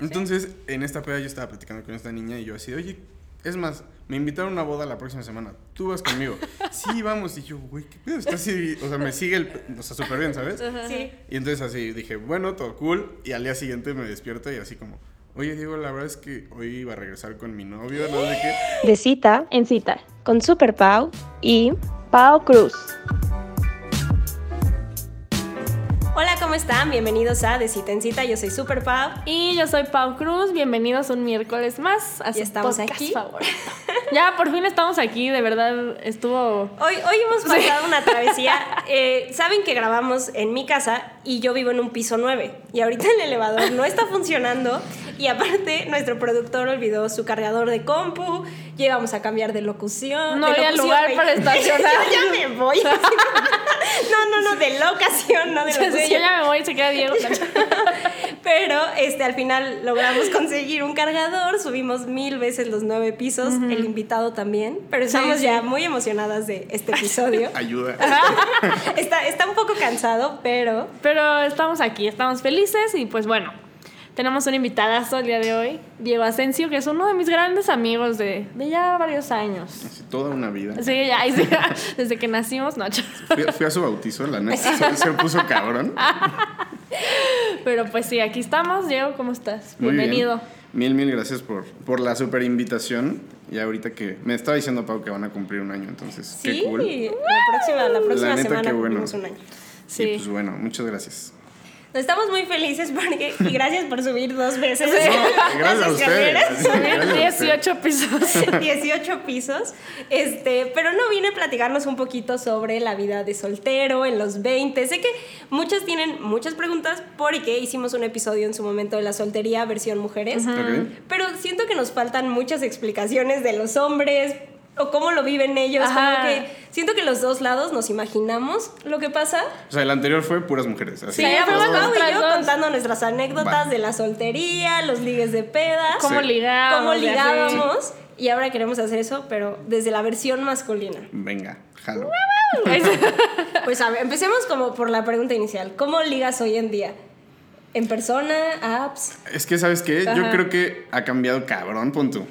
Entonces, en esta peda yo estaba platicando con esta niña y yo así, oye, es más, me invitaron a una boda la próxima semana. Tú vas conmigo. sí, vamos. Y yo, güey, ¿qué pedo? Está así, o sea, me sigue el, o sea, súper bien, ¿sabes? Sí. Y entonces así dije, bueno, todo cool. Y al día siguiente me despierto y así como, oye, Diego, la verdad es que hoy iba a regresar con mi novio, no sé qué. De cita en cita con Super Pau y Pau Cruz. ¿Cómo están? Bienvenidos a De Cita en Cita. Yo soy Super Pau. Y yo soy Pau Cruz, bienvenidos un miércoles más a Ya su estamos podcast aquí. favorito. Ya, por fin estamos aquí, de verdad estuvo... Hoy, hoy hemos pasado una travesía. Eh, Saben que grabamos en mi casa y yo vivo en un piso 9. Y ahorita el elevador no está funcionando. Y aparte, nuestro productor olvidó su cargador de compu. Llegamos a cambiar de locución. No de había locución, lugar para estacionar. yo ya me voy. no, no, no, de locación, no de locución. yo ya me voy, se queda Diego. Pero este, al final logramos conseguir un cargador, subimos mil veces los nueve pisos, el invitado también, pero estamos sí. ya muy emocionadas de este episodio. Ayuda. está, está un poco cansado, pero Pero estamos aquí, estamos felices y pues bueno, tenemos un invitadazo el día de hoy, Diego Asensio, que es uno de mis grandes amigos de, de ya varios años. Así, toda una vida. Sí, ya, sí, desde que nacimos, no, Fui, fui a su bautizo, la neta. Se, se puso cabrón. pero pues sí, aquí estamos. Diego, ¿cómo estás? Muy bien. Bienvenido. Mil, mil gracias por, por la super invitación. Y ahorita que me estaba diciendo Pau que van a cumplir un año, entonces, sí, qué cool. la próxima, la próxima La neta, semana bueno. cumplimos un año. Sí. Y pues bueno, muchas gracias. Estamos muy felices porque, y gracias por subir dos veces. No, gracias a las escaleras. ustedes. Ustedes. 18 pisos. 18 pisos. Este, pero no vine a platicarnos un poquito sobre la vida de soltero en los 20. Sé que muchas tienen muchas preguntas porque hicimos un episodio en su momento de la soltería versión mujeres. Ok. Pero siento que nos faltan muchas explicaciones de los hombres o cómo lo viven ellos. Ajá. Como que siento que los dos lados nos imaginamos lo que pasa. O sea, el anterior fue puras mujeres. Así. Sí, fuimos Pau y yo contando nuestras anécdotas Va. de la soltería, los ligues de pedas. ¿Cómo Sí. ligábamos? cómo ligábamos. Y ahora queremos hacer eso, pero desde la versión masculina. Venga, jalo. Pues a ver, empecemos como por la pregunta inicial. ¿Cómo ligas hoy en día? ¿En persona? ¿Apps? Es que, ¿sabes qué? Yo creo que ha cambiado cabrón, pon tú.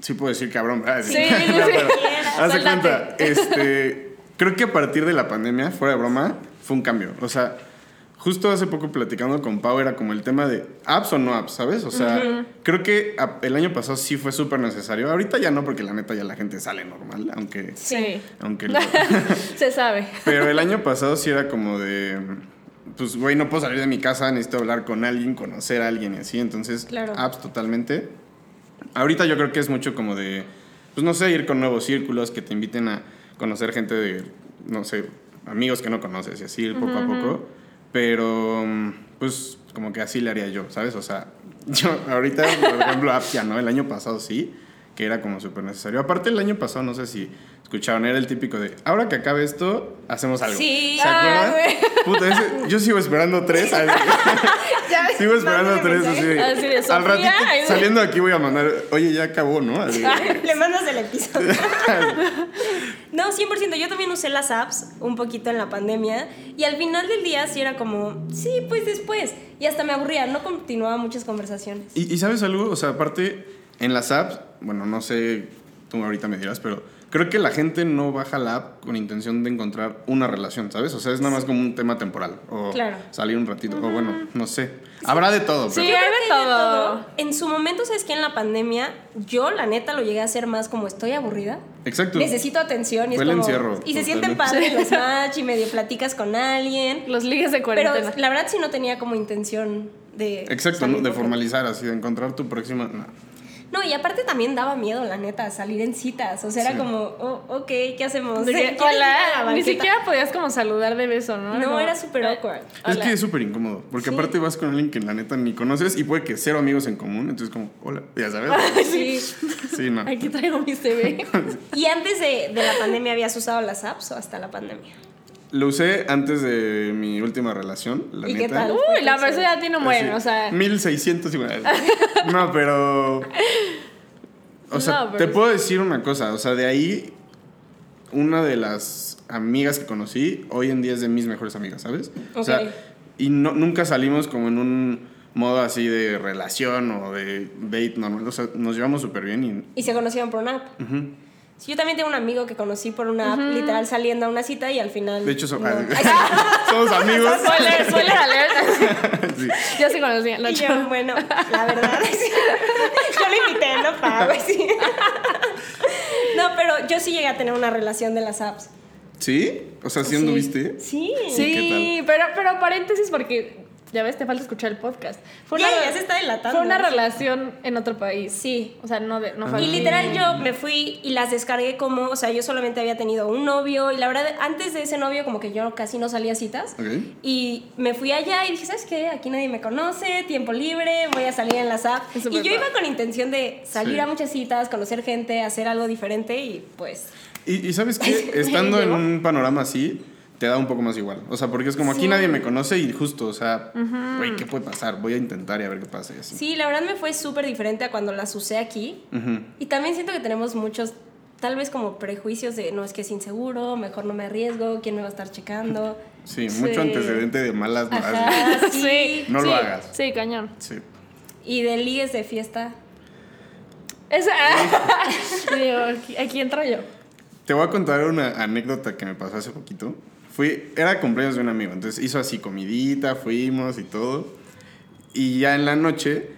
Sí puedo decir cabrón, ¿verdad? Sí, sí, No, pero, Haz de cuenta, este, creo que a partir de la pandemia, fuera de broma, fue un cambio. O sea, justo hace poco platicando con Pau era como el tema de apps o no apps, ¿sabes? O sea, creo que el año pasado sí fue súper necesario. Ahorita ya no, porque la neta ya la gente sale normal, aunque... Sí. aunque lo- Se sabe. pero el año pasado sí era como de... Pues, güey, no puedo salir de mi casa, necesito hablar con alguien, conocer a alguien y así. Entonces, Claro. apps totalmente. Ahorita yo creo que es mucho como de, pues no sé, ir con nuevos círculos que te inviten a conocer gente de, no sé, amigos que no conoces y así, ir poco a poco. Pero, pues como que así le haría yo, ¿sabes? O sea, yo ahorita, por ejemplo, apps ya no, el año pasado sí, que era como súper necesario. Aparte, el año pasado, no sé si escucharon, era el típico de, ahora que acabe esto, hacemos algo. Sí. ¿Se Ah, acuerdan? Puta, ese- yo sigo esperando tres. así. Ya, Sigo esperando tres así. de, Así de, al ratito ahí- saliendo de aquí voy a mandar, oye, ya acabó, ¿no? Así, Le mandas el episodio. no, 100%. Yo también usé las apps un poquito en la pandemia. Y al final del día sí era como, sí, pues después. Y hasta me aburría. No continuaba muchas conversaciones. y, y sabes algo, o sea, aparte, en las apps, bueno, no sé, tú ahorita me dirás, pero creo que la gente no baja la app con intención de encontrar una relación, ¿sabes? O sea, es nada más como un tema temporal. O Claro. salir un ratito, o bueno, no sé. Habrá de todo, Sí, pero... hay Creo de que hay de todo. En su momento, ¿sabes qué? En la pandemia, yo la neta lo llegué a hacer más como estoy aburrida. Exacto. Necesito atención y Fue es el como... encierro, y se sienten padres los match y medio platicas con alguien. Los ligues de Pero cuarentena. la verdad sí no tenía como intención de... Exacto, de formalizar así, de encontrar tu próxima... no. No, y aparte también daba miedo, la neta, salir en citas. O sea, era como, oh, ok, ¿qué hacemos? De que, ¿Quieres ir a la hola, ni siquiera podías como saludar de beso, ¿no? No, como, era súper eh, awkward. Es hola. que es súper incómodo, porque Sí. aparte vas con alguien que la neta ni conoces y puede que cero amigos en común, entonces como, hola, ya sabes. Sí. Sí, no. Aquí traigo mi CV. ¿Y antes de, de la pandemia habías usado las apps o hasta la pandemia? Lo usé antes de mi última relación, la ¿Y qué neta. tal? Uy, la persona ya tiene un buen, o sea. 1600 igual. No, pero. O sea, No, pero te puedo decir una cosa. O sea, de ahí, una de las amigas que conocí, hoy en día es de mis mejores amigas, ¿sabes? O sea, y no, nunca salimos como en un modo así de relación o de date normal. O sea, nos llevamos súper bien y... Y se conocieron por una app. ujú. Sí, yo también tengo un amigo que conocí por una app, literal saliendo a una cita y al final. De hecho, so- no. somos amigos. Spoiler, spoiler alert. Sí. Yo sí conocía. No, Y yo, bueno, la verdad, sí. yo lo invité, no pago, sí. No, pero yo sí llegué a tener una relación de las apps. ¿Sí? O sea, ¿sí Sí. anduviste? Sí. Sí, pero, pero paréntesis porque ya ves, te falta escuchar el podcast. Fue Ya, ya se está delatando. Fue una relación en otro país. Sí. O sea, no, de, no fue Y literal yo me fui y las descargué como, o sea, yo solamente había tenido un novio y la verdad antes de ese novio como que yo casi no salía a citas. Ok. Y me fui allá y dije, ¿sabes qué? Aquí nadie me conoce, tiempo libre, voy a salir en las apps. Y yo iba con intención de salir Sí. a muchas citas, conocer gente, hacer algo diferente y pues... Y, y sabes qué, estando en un panorama así, te da un poco más igual. O sea, porque es como aquí Sí. nadie me conoce y justo, o sea, güey, ¿qué puede pasar? Voy a intentar y a ver qué pasa y así. Sí, la verdad me fue súper diferente a cuando las usé aquí. Ujú. Y también siento que tenemos muchos, tal vez como prejuicios de, no, es que es inseguro, mejor no me arriesgo, ¿quién me va a estar checando? Sí, Sí. mucho antecedente de malas. Ajá, sí. Sí. No lo hagas. Sí, cañón. Sí. Y de ligues de fiesta. Esa. Digo, aquí, aquí entro yo. Te voy a contar una anécdota que me pasó hace poquito. Fui, era cumpleaños de un amigo, entonces hizo así comidita, fuimos y todo. Y ya en la noche,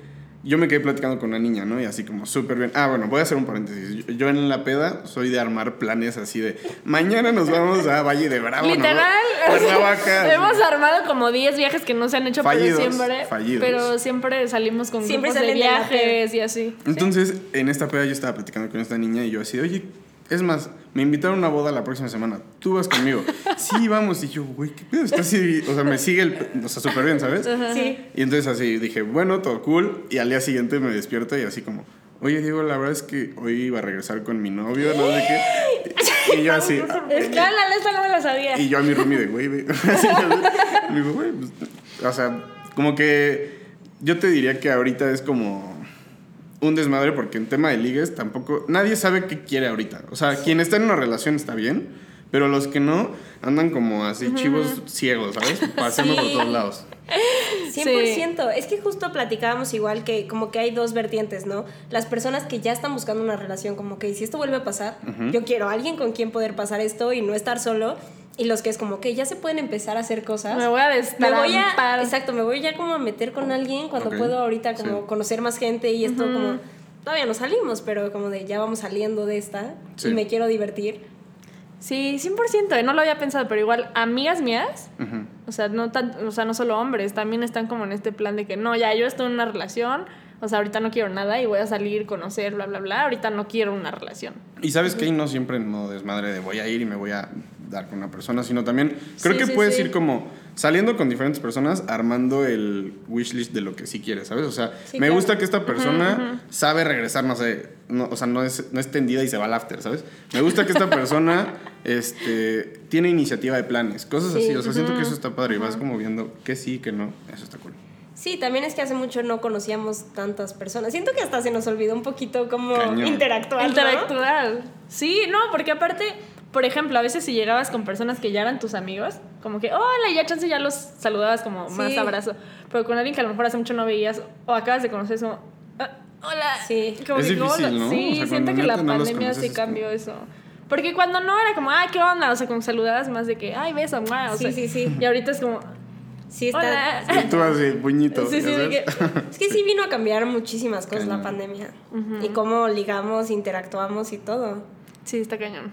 yo me quedé platicando con una niña, ¿no? Y así como súper bien. Ah, bueno, voy a hacer un paréntesis. Yo, yo en la peda soy de armar planes así de, mañana nos vamos a Valle de Bravo, ¿no? Literal. Así. Hemos armado como 10 viajes que no se han hecho, Fallidos, pero siempre. fallidos. Pero siempre salimos con Siempre grupos de salen de viajes y así. Entonces, en esta peda yo estaba platicando con esta niña y yo así, oye, es más, me invitaron a una boda la próxima semana, tú vas conmigo. sí, vamos. Y yo, güey, ¿qué pedo? Está así, o sea, me sigue el, o sea, súper bien, ¿sabes? Sí. Y entonces así dije, bueno, todo cool. Y al día siguiente me despierto y así como, oye, Diego, la verdad es que hoy iba a regresar con mi novio, no sé qué. Y yo así, Escálala, esta no me la sabía. y yo a mi roomie de, güey, güey. Así, le digo, güey, pues, o sea, como que yo te diría que ahorita es como un desmadre porque en tema de ligues tampoco, nadie sabe qué quiere ahorita. O sea, quien está en una relación está bien, pero los que no andan como así chivos ciegos, ¿sabes? Pasando por Sí. todos lados. 100%. Es que justo platicábamos igual que como que hay dos vertientes, ¿no? Las personas que ya están buscando una relación, como que si esto vuelve a pasar, yo quiero a alguien con quien poder pasar esto y no estar solo. Y los que es como que ya se pueden empezar a hacer cosas. Me voy a Me destampar. voy a, exacto, me voy ya como a meter con alguien cuando puedo ahorita como sí. conocer más gente y esto como todavía no salimos, pero como de ya vamos saliendo de esta Sí. y me quiero divertir. Sí, 100%. eh, No lo había pensado, pero igual, amigas mías, o sea, no tan, o sea, no solo hombres, también están como en este plan de que no, ya yo estoy en una relación, o sea, ahorita no quiero nada y voy a salir, conocer, bla, bla, bla. Ahorita no quiero una relación. Y sabes que no siempre en modo desmadre de voy a ir y me voy a dar con una persona, sino también creo Sí, que sí, puedes sí. ir como saliendo con diferentes personas, armando el wishlist de lo que sí quieres, ¿sabes? O sea, Sí, me claro. gusta que esta persona sabe regresar, no sé, no, o sea, no es, no es tendida y se va al after, ¿sabes? Me gusta que esta persona este, tiene iniciativa de planes, cosas Sí. así, o sea, siento que eso está padre y vas como viendo que sí, que no, eso está cool. Sí, también es que hace mucho no conocíamos tantas personas. Siento que hasta se nos olvidó un poquito cómo Cañón. interactuar. ¿no? Interactuar. Sí, no, porque aparte, por ejemplo, a veces si llegabas con personas que ya eran tus amigos, como que, hola, y ya chance ya los saludabas como más Sí. abrazo. Pero con alguien que a lo mejor hace mucho no veías o acabas de conocer, como, "Ah, hola. Sí. Como Es que, ¿cómo difícil, lo- ¿no? Sí, O sea, siento que la no pandemia conoces, sí como- cambió eso. Porque cuando no era como, ay, ¿qué onda? O sea, como saludabas más de que, ay, beso, mua", o Sí, sea, sí, sí. Y ahorita es como, Sí, está. hola. Y tú así, puñito, Sí, sí, que- Es que sí vino a cambiar muchísimas cosas la Cañón. pandemia. Y cómo ligamos, interactuamos y todo. Sí, está cañón.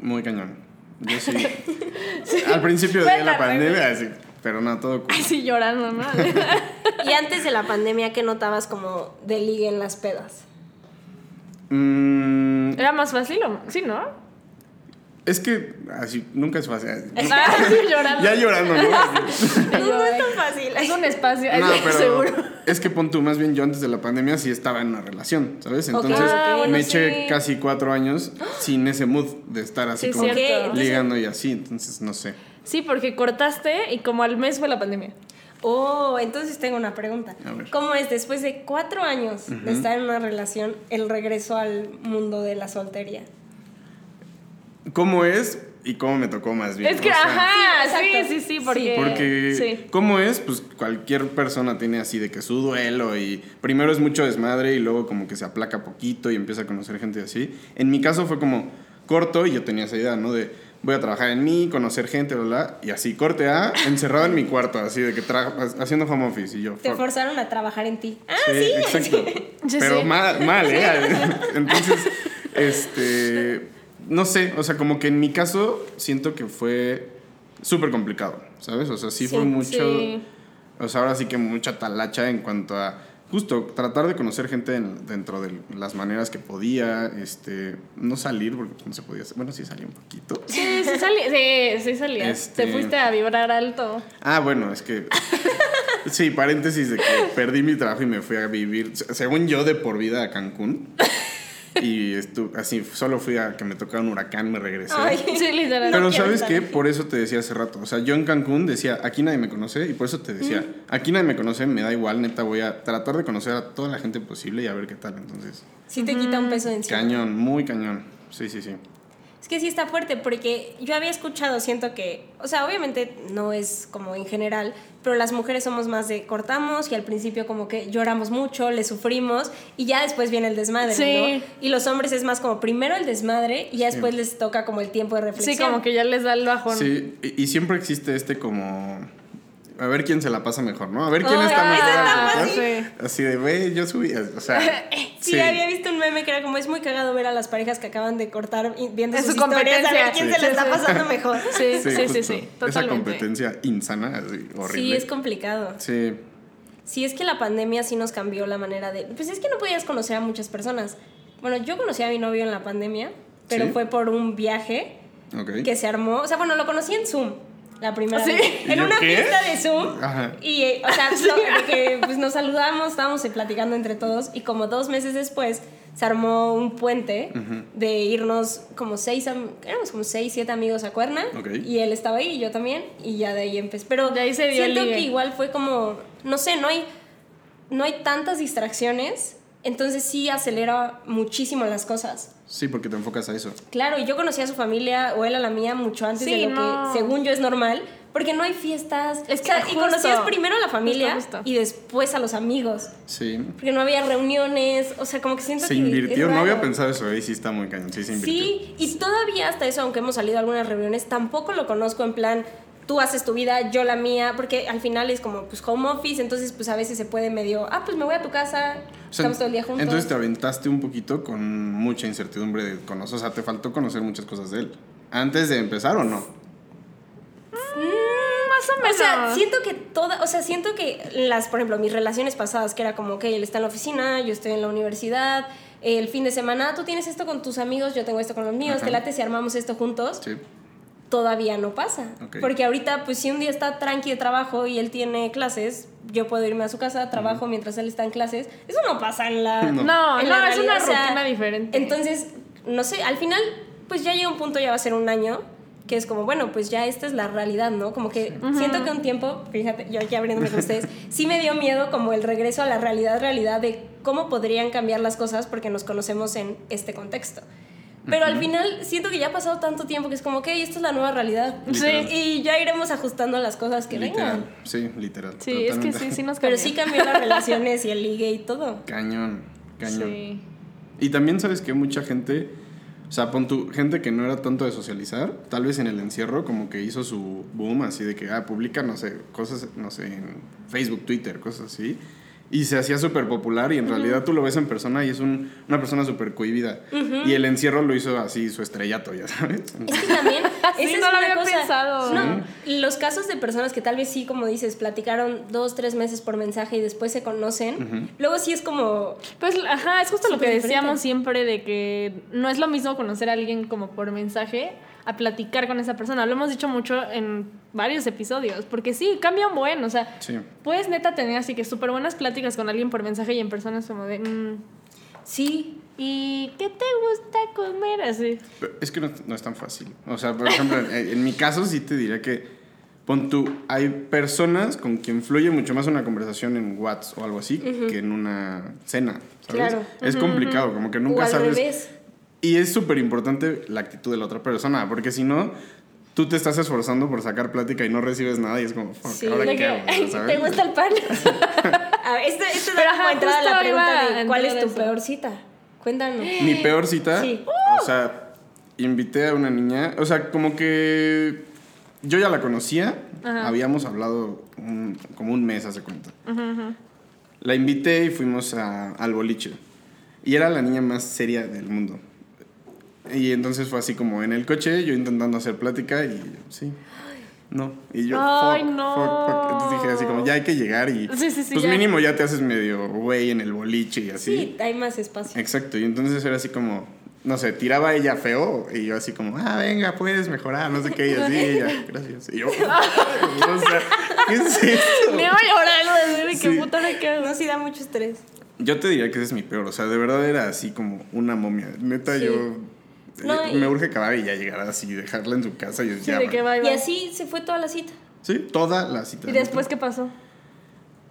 Muy cañón. Yo sí. Al principio de la pandemia, así, pero no, todo cool. Ay, sí, llorando, ¿no? Y antes de la pandemia, ¿qué notabas como de ligue en las pedas? Mm, Era más fácil, ¿o? Sí, ¿no? Es que así, nunca es fácil. Ah, sí, llorando. Ya llorando, ¿no? No, no es tan fácil. Es un espacio, No, es pero seguro. es que pon tú, más bien yo antes de la pandemia sí estaba en una relación, ¿sabes? Entonces Ah, me eché casi cuatro años sin ese mood de estar así Sí, como cierto. ligando y así, entonces no sé. Sí, porque cortaste y como al mes fue la pandemia. Oh, entonces tengo una pregunta. ¿Cómo es después de cuatro años de estar en una relación el regreso al mundo de la soltería? ¿Cómo es? y cómo me tocó más bien. Es que, o sea, ajá, Sí, sí, sí, sí, porque... Porque, Sí. ¿cómo es? Pues cualquier persona tiene así de que su duelo y primero es mucho desmadre y luego como que se aplaca poquito y empieza a conocer gente así. En mi caso fue como corto y yo tenía esa idea, ¿no? De voy a trabajar en mí, conocer gente, bla, bla, y así, corte A, encerrado en mi cuarto, así de que tra- haciendo home office y yo. Te fuck. forzaron a trabajar en ti. Ah, Sí, sí. exacto. Sí, Pero mal, mal, ¿eh? Entonces, este, no sé, o sea, como que en mi caso siento que fue súper complicado, ¿sabes? O sea, sí, fue mucho, sí. o sea, ahora sí que mucha talacha en cuanto a justo tratar de conocer gente en- dentro de las maneras que podía, este, no salir porque no se podía, bueno, sí salí un poquito. Sí, sí salí, sí, sí. Este- Te fuiste a vibrar alto. Ah, bueno, es que. Sí, paréntesis de que perdí mi trabajo y me fui a vivir, se- según yo, de por vida a Cancún. Y así, solo fui a que me tocara un huracán, me regresé. Ay. Sí, literal. Pero no ¿sabes qué? aquí. Por eso te decía hace rato. O sea, yo en Cancún decía, aquí nadie me conoce. Y por eso te decía, aquí nadie me conoce, me da igual, neta, voy a tratar de conocer a toda la gente posible y a ver qué tal. Entonces, Sí te quita un peso de encima. cañón, muy cañón. Sí, sí, sí. Que sí está fuerte porque yo había escuchado, siento que, o sea, obviamente no es como en general, pero las mujeres somos más de cortamos y al principio como que lloramos mucho, le sufrimos y ya después viene el desmadre, Sí. ¿no? Y los hombres es más como primero el desmadre y ya después les toca como el tiempo de reflexión. Sí, como que ya les da el bajón. Sí, y, y siempre existe este como... A ver quién se la pasa mejor, ¿no? A ver quién Ay, está mejor. está ¿no? fácil. Así de, güey, yo subí. O sea, Sí, había visto un meme que era como es muy cagado ver a las parejas que acaban de cortar y- viendo Es sus su historias a ver quién Sí. se la está Sí, sí. pasando mejor. Sí, sí, sí, sí, Esa totalmente. competencia insana, así, horrible. Sí, es complicado. Sí, Sí, es que la pandemia sí nos cambió la manera de... Pues es que no podías conocer a muchas personas. Bueno, yo conocí a mi novio en la pandemia, pero ¿Sí? fue por un viaje que se armó. O sea, bueno, lo conocí en Zoom. La primera ¿Ah, sí? vez. ¿Y En una qué? fiesta de Zoom. Ajá. Y, eh, o sea, lo- de que pues, nos saludamos, estábamos eh, platicando entre todos. Y como dos meses después, se armó un puente de irnos como seis, am- éramos como seis, siete amigos a Cuerna. Ok. Y él estaba ahí y yo también. Y ya de ahí empecé. Pero De ahí se dio el siento ligue. que igual fue como, no sé, no hay, no hay tantas distracciones. Entonces sí acelera muchísimo las cosas. Sí, porque te enfocas a eso. Claro, y yo conocí a su familia o él a la mía mucho antes Sí, de lo no. que según yo es normal, porque no hay fiestas. Es O sea, que y conocías primero a la familia Justo, justo. y después a los amigos, Sí. porque no había reuniones, o sea, como que siento Se que es invirtió, no había pensado eso, ahí sí está muy cañón, sí se invirtió. Sí, y todavía hasta eso, aunque hemos salido a algunas reuniones, tampoco lo conozco en plan, tú haces tu vida, yo la mía, porque al final es como pues home office, entonces pues a veces se puede medio, ah, pues me voy a tu casa, O sea, estamos todo el día juntos. Entonces te aventaste un poquito con mucha incertidumbre de conocer, o sea, te faltó conocer muchas cosas de él. ¿Antes de empezar o no? Más o O menos. sea, siento que toda, o sea, siento que las, por ejemplo, mis relaciones pasadas, que era como, ok, él está en la oficina, yo estoy en la universidad, el fin de semana, tú tienes esto con tus amigos, yo tengo esto con los míos, Ajá. te late si armamos esto juntos, Sí. Todavía no pasa. Ok. Porque ahorita, pues si un día está tranqui de trabajo y él tiene clases, yo puedo irme a su casa, trabajo mientras él está en clases. Eso no pasa en la... No. No, en no, la es una realidad, o sea, rutina diferente. Entonces, no sé, al final, pues ya llega un punto, ya va a ser un año, que es como, bueno, pues ya esta es la realidad, ¿no? Como que siento que un tiempo, fíjate, yo aquí abriéndome con ustedes, sí me dio miedo como el regreso a la realidad, realidad de cómo podrían cambiar las cosas porque nos conocemos en este contexto. Pero al final siento que ya ha pasado tanto tiempo que es como, ok, esta es la nueva realidad. Literal. Y ya iremos ajustando las cosas que literal. vengan. Sí, literal. Sí, es que sí, sí nos Pero cambió. sí cambió las relaciones y el ligue y todo. Cañón, cañón. Sí. Y también sabes que mucha gente, o sea, pon tu gente que no era tanto de socializar, tal vez en el encierro como que hizo su boom así de que, ah, publica, no sé, cosas, no sé, en Facebook, Twitter, cosas así. Y se hacía súper popular y en realidad tú lo ves en persona y es un- una persona súper cohibida. Y el encierro lo hizo así su estrellato, ya sabes. Es que también, Sí, esa es no lo había cosa. pensado. No, los casos de personas que tal vez sí, como dices, platicaron dos, tres meses por mensaje y después se conocen, luego sí es como, Pues, ajá, es justo lo que decíamos diferente. siempre de que no es lo mismo conocer a alguien como por mensaje a platicar con esa persona. Lo hemos dicho mucho en varios episodios, porque sí, cambia un buen, o sea, Sí. puedes neta tener así que súper buenas pláticas con alguien por mensaje y en persona es como de, mm, sí, ¿y qué te gusta comer? Así. Es que no, no es tan fácil. O sea, por ejemplo, en, en mi caso sí te diría que, pon tú, hay personas con quien fluye mucho más una conversación en WhatsApp o algo así que en una cena, ¿sabes? Claro. Es complicado, como que o nunca al sabes... revés. Y es súper importante la actitud de la otra persona, porque si no, tú te estás esforzando por sacar plática y no recibes nada y es como, fuck, Sí, ¿ahora qué que, hago? "Ay, ¿Sabes? ¿Te gusta el pan? a ver, esta, esta Pero, da como ajá, entrada a la pregunta de ¿cuál es tu eso. peor cita? Cuéntanos. Mi peor cita, Sí. o sea, invité a una niña, o sea, como que yo ya la conocía, Ajá. habíamos hablado un- como un mes hace cuenta. La invité y fuimos a- al boliche. Y era la niña más seria del mundo. Y entonces fue así como en el coche, yo intentando hacer plática y sí. No. Y yo, Ay, fuck, no. fuck, fuck. Entonces dije así como, ya hay que llegar y... Sí, sí, sí, Pues ya. mínimo ya te haces medio güey en el boliche y así. Sí, hay más espacio. Exacto, y entonces era así como, no sé, tiraba ella feo y yo así como, ah, venga, puedes mejorar, no sé qué, y así, ella, gracias. Y yo, o sea, ¿qué es esto? Me iba a llorar lo de qué puta me quedo. No, sí da mucho estrés. Yo te diría que ese es mi peor, o sea, de verdad era así como una momia. Neta, Sí. yo No, y- me urge acabar y ya llegar así, dejarla en su casa y Sí, ya. de que Y así se fue toda la cita. Sí, toda la cita. ¿Y después qué pasó?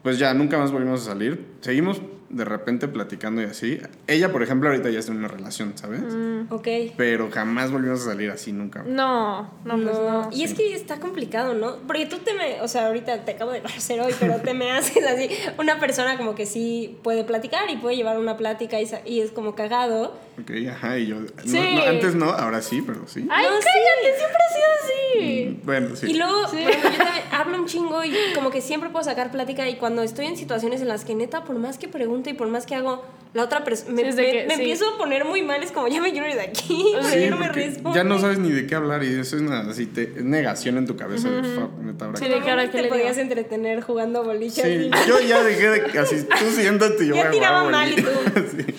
Pues ya, nunca más volvimos a salir. Seguimos de repente platicando y así. Ella, por ejemplo, ahorita ya está en una relación, ¿sabes? Mm. Ok. Pero jamás volvimos a salir así, nunca. No, no, pues no. Y es que está complicado, ¿no? Porque tú te me, o sea, ahorita te acabo de conocer hoy, pero te me haces así, una persona como que sí puede platicar y puede llevar una plática y, es como cagado. Ok, ajá, y yo... no- Sí. no, antes no, ahora sí, pero sí. Ay, No, sí. cállate, siempre ha sido así. Bueno, sí. Y luego, ejemplo, yo también hablo un chingo y como que siempre puedo sacar plática y cuando estoy en situaciones en las que neta, por más que pregunto y por más que hago, la otra persona, me, Sí, me- que- me sí. empiezo a poner muy mal, es como ya me quiero ir de aquí, o sea, Sí, ya no me porque responde. ya no sabes ni de qué hablar y eso es una así, te- es negación en tu cabeza. de, fuck, neta, Sí, de hago. que ahora te le podías digo. entretener jugando boliches. Sí, y- yo ya dejé de... Así, tú siéntate y yo Ya voy a tiraba jugar mal y. Sí.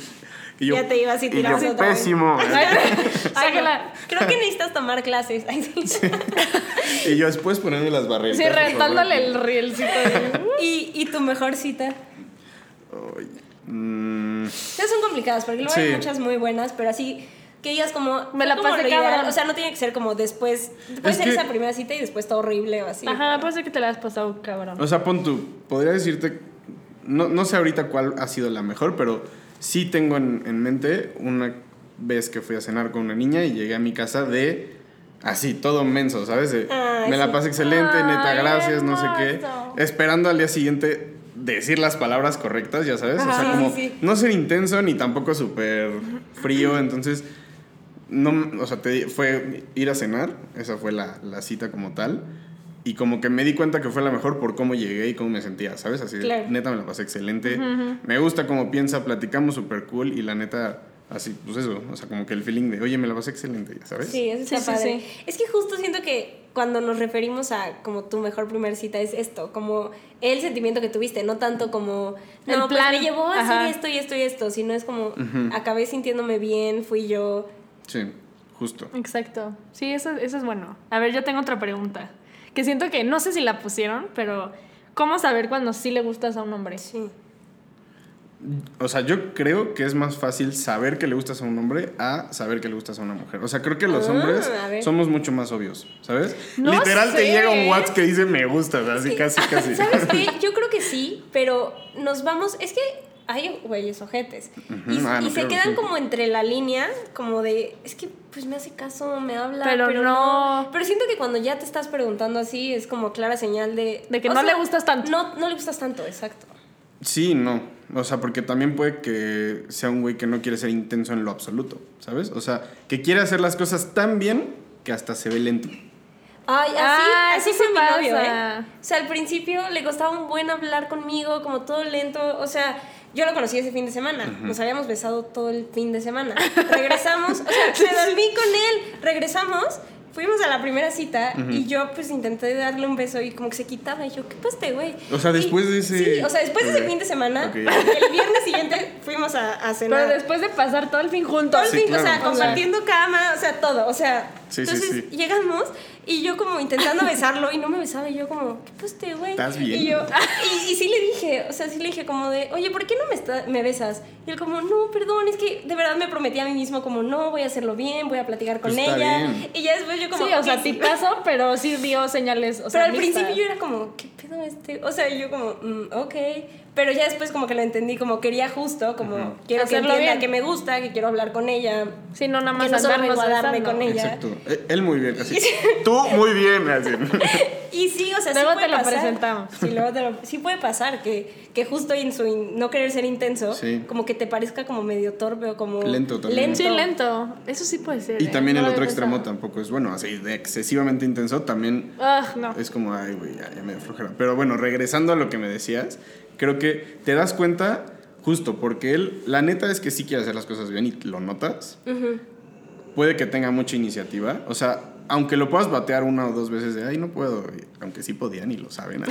Y yo- Ya te ibas y y tirabas yo, otra vez. pésimo. Ay, Sácala. no. Creo que necesitas tomar clases. Ay, sí. y yo después ponerme las barreras. Sí, rentándole el rielcito. de- ¿Y, y tu mejor cita? Mm, Esas son complicadas porque luego hay muchas muy buenas, pero así que digas como. Me la pasé cabrón. O sea, no tiene que ser como después. Puede Es ser que- esa primera cita y después todo horrible o así. Ajá, puede ser que te la has pasado cabrón. o sea, pon tú, podría decirte, no, no sé ahorita cuál ha sido la mejor, pero sí tengo en, en mente una vez que fui a cenar con una niña y llegué a mi casa de así, todo menso, ¿sabes? De, Ay, me la pasé excelente, neta, Ay, gracias, no sé qué. Esperando al día siguiente decir las palabras correctas, ya sabes. o sea, como sí, no ser intenso ni tampoco súper frío, entonces... No, o sea, te- fue ir a cenar, esa fue la, la cita como tal. Y como que me di cuenta que fue la mejor por cómo llegué y cómo me sentía, ¿sabes? Así, Claro. neta me la pasé excelente. Me gusta cómo piensa, platicamos súper cool y la neta, así, pues eso, o sea, como que el feeling de, oye, me la pasé excelente, ya sabes. Sí, eso está Sí, sí, padre. sí. Es que justo siento que cuando nos referimos a como tu mejor primer cita es esto, como el sentimiento que tuviste, no tanto como, no, El pues plan. me llevó a hacer Ajá. esto y esto y esto, sino es como, acabé sintiéndome bien, fui yo. Sí, justo. Exacto. Sí, eso, eso es bueno. A ver, yo tengo otra pregunta. Que siento que no sé si la pusieron, pero ¿cómo saber cuando sí le gustas a un hombre? Sí. O sea, yo creo que es más fácil saber que le gustas a un hombre a saber que le gustas a una mujer. O sea, creo que los Ah, hombres somos mucho más obvios, ¿sabes? No Literal te llega un WhatsApp que dice me gustas, así casi, casi. ¿Sabes qué? Yo creo que sí, pero nos vamos. Es que hay güeyes ojetes. y ah, no, y se quedan sí. como entre la línea, como de. Es que pues me hace caso, me habla. Pero Pero, no. no. Pero siento que cuando ya te estás preguntando así, es como clara señal de. De que no le gustas tanto. No, no le gustas tanto, exacto. Sí, no. O sea, porque también puede que sea un güey que no quiere ser intenso en lo absoluto, ¿sabes? O sea, que quiere hacer las cosas tan bien que hasta se ve lento. Ay, así, Ah, así fue mi novio. ¿eh? O sea, al principio le costaba un buen hablar conmigo, como todo lento. O sea, yo lo conocí ese fin de semana. Nos habíamos besado todo el fin de semana. Regresamos, o sea, me dormí con él. Regresamos, fuimos a la primera cita y yo pues intenté darle un beso y como que se quitaba. Y yo, ¿qué paste, güey? O sea, Y- después de ese- Sí, o sea, después de ese fin de semana, el viernes siguiente fuimos a, a cenar. Pero después de pasar todo el fin juntos. Todo el Sí, fin, claro. O sea- compartiendo cama, o sea, todo, o sea. Sí, entonces sí. llegamos y yo como intentando besarlo y no me besaba y yo como, ¿qué pues güey? ¿Estás bien? Y yo, y, y sí le dije, o sea, sí le dije como de, oye, ¿por qué no me, está- me besas? Y él como, no, perdón, es que de verdad me prometí a mí mismo como, no, voy a hacerlo bien, voy a platicar con Pues está ella. bien. Y ya después yo como, Sí, o sea, "Ok, sí". tipazo, pero sí dio señales. O Pero sea, al mixtas. principio yo era como, ¿qué pedo pedo este? O sea, yo como, mm, ok. Pero ya después como que lo entendí, como quería justo, como quiero que Hacerlo entienda bien. que me gusta, que quiero hablar con ella. Sí, no nada más Que no solo andarnos vengo a darme con ella. Exacto. Eh, Él muy bien, así. Tú muy bien, así. Y sí, o sea, Luego sí puede te lo pasar. presentamos. Sí, luego te lo- sí puede pasar que, que justo en su in- no querer ser intenso, Sí. como que te parezca como medio torpe o como... Lento también. Sí, lento. Eso sí puede ser. Y ¿eh? también No el otro extremo pensado. tampoco es bueno, así de excesivamente intenso también Ah, no. es como, ay, güey, ya, ya me flojera. Pero bueno, regresando a lo que me decías, creo que te das cuenta justo porque él, la neta es que sí quiere hacer las cosas bien y lo notas. Puede que tenga mucha iniciativa, o sea, aunque lo puedas batear una o dos veces de, ay, no puedo, aunque sí podían y lo saben.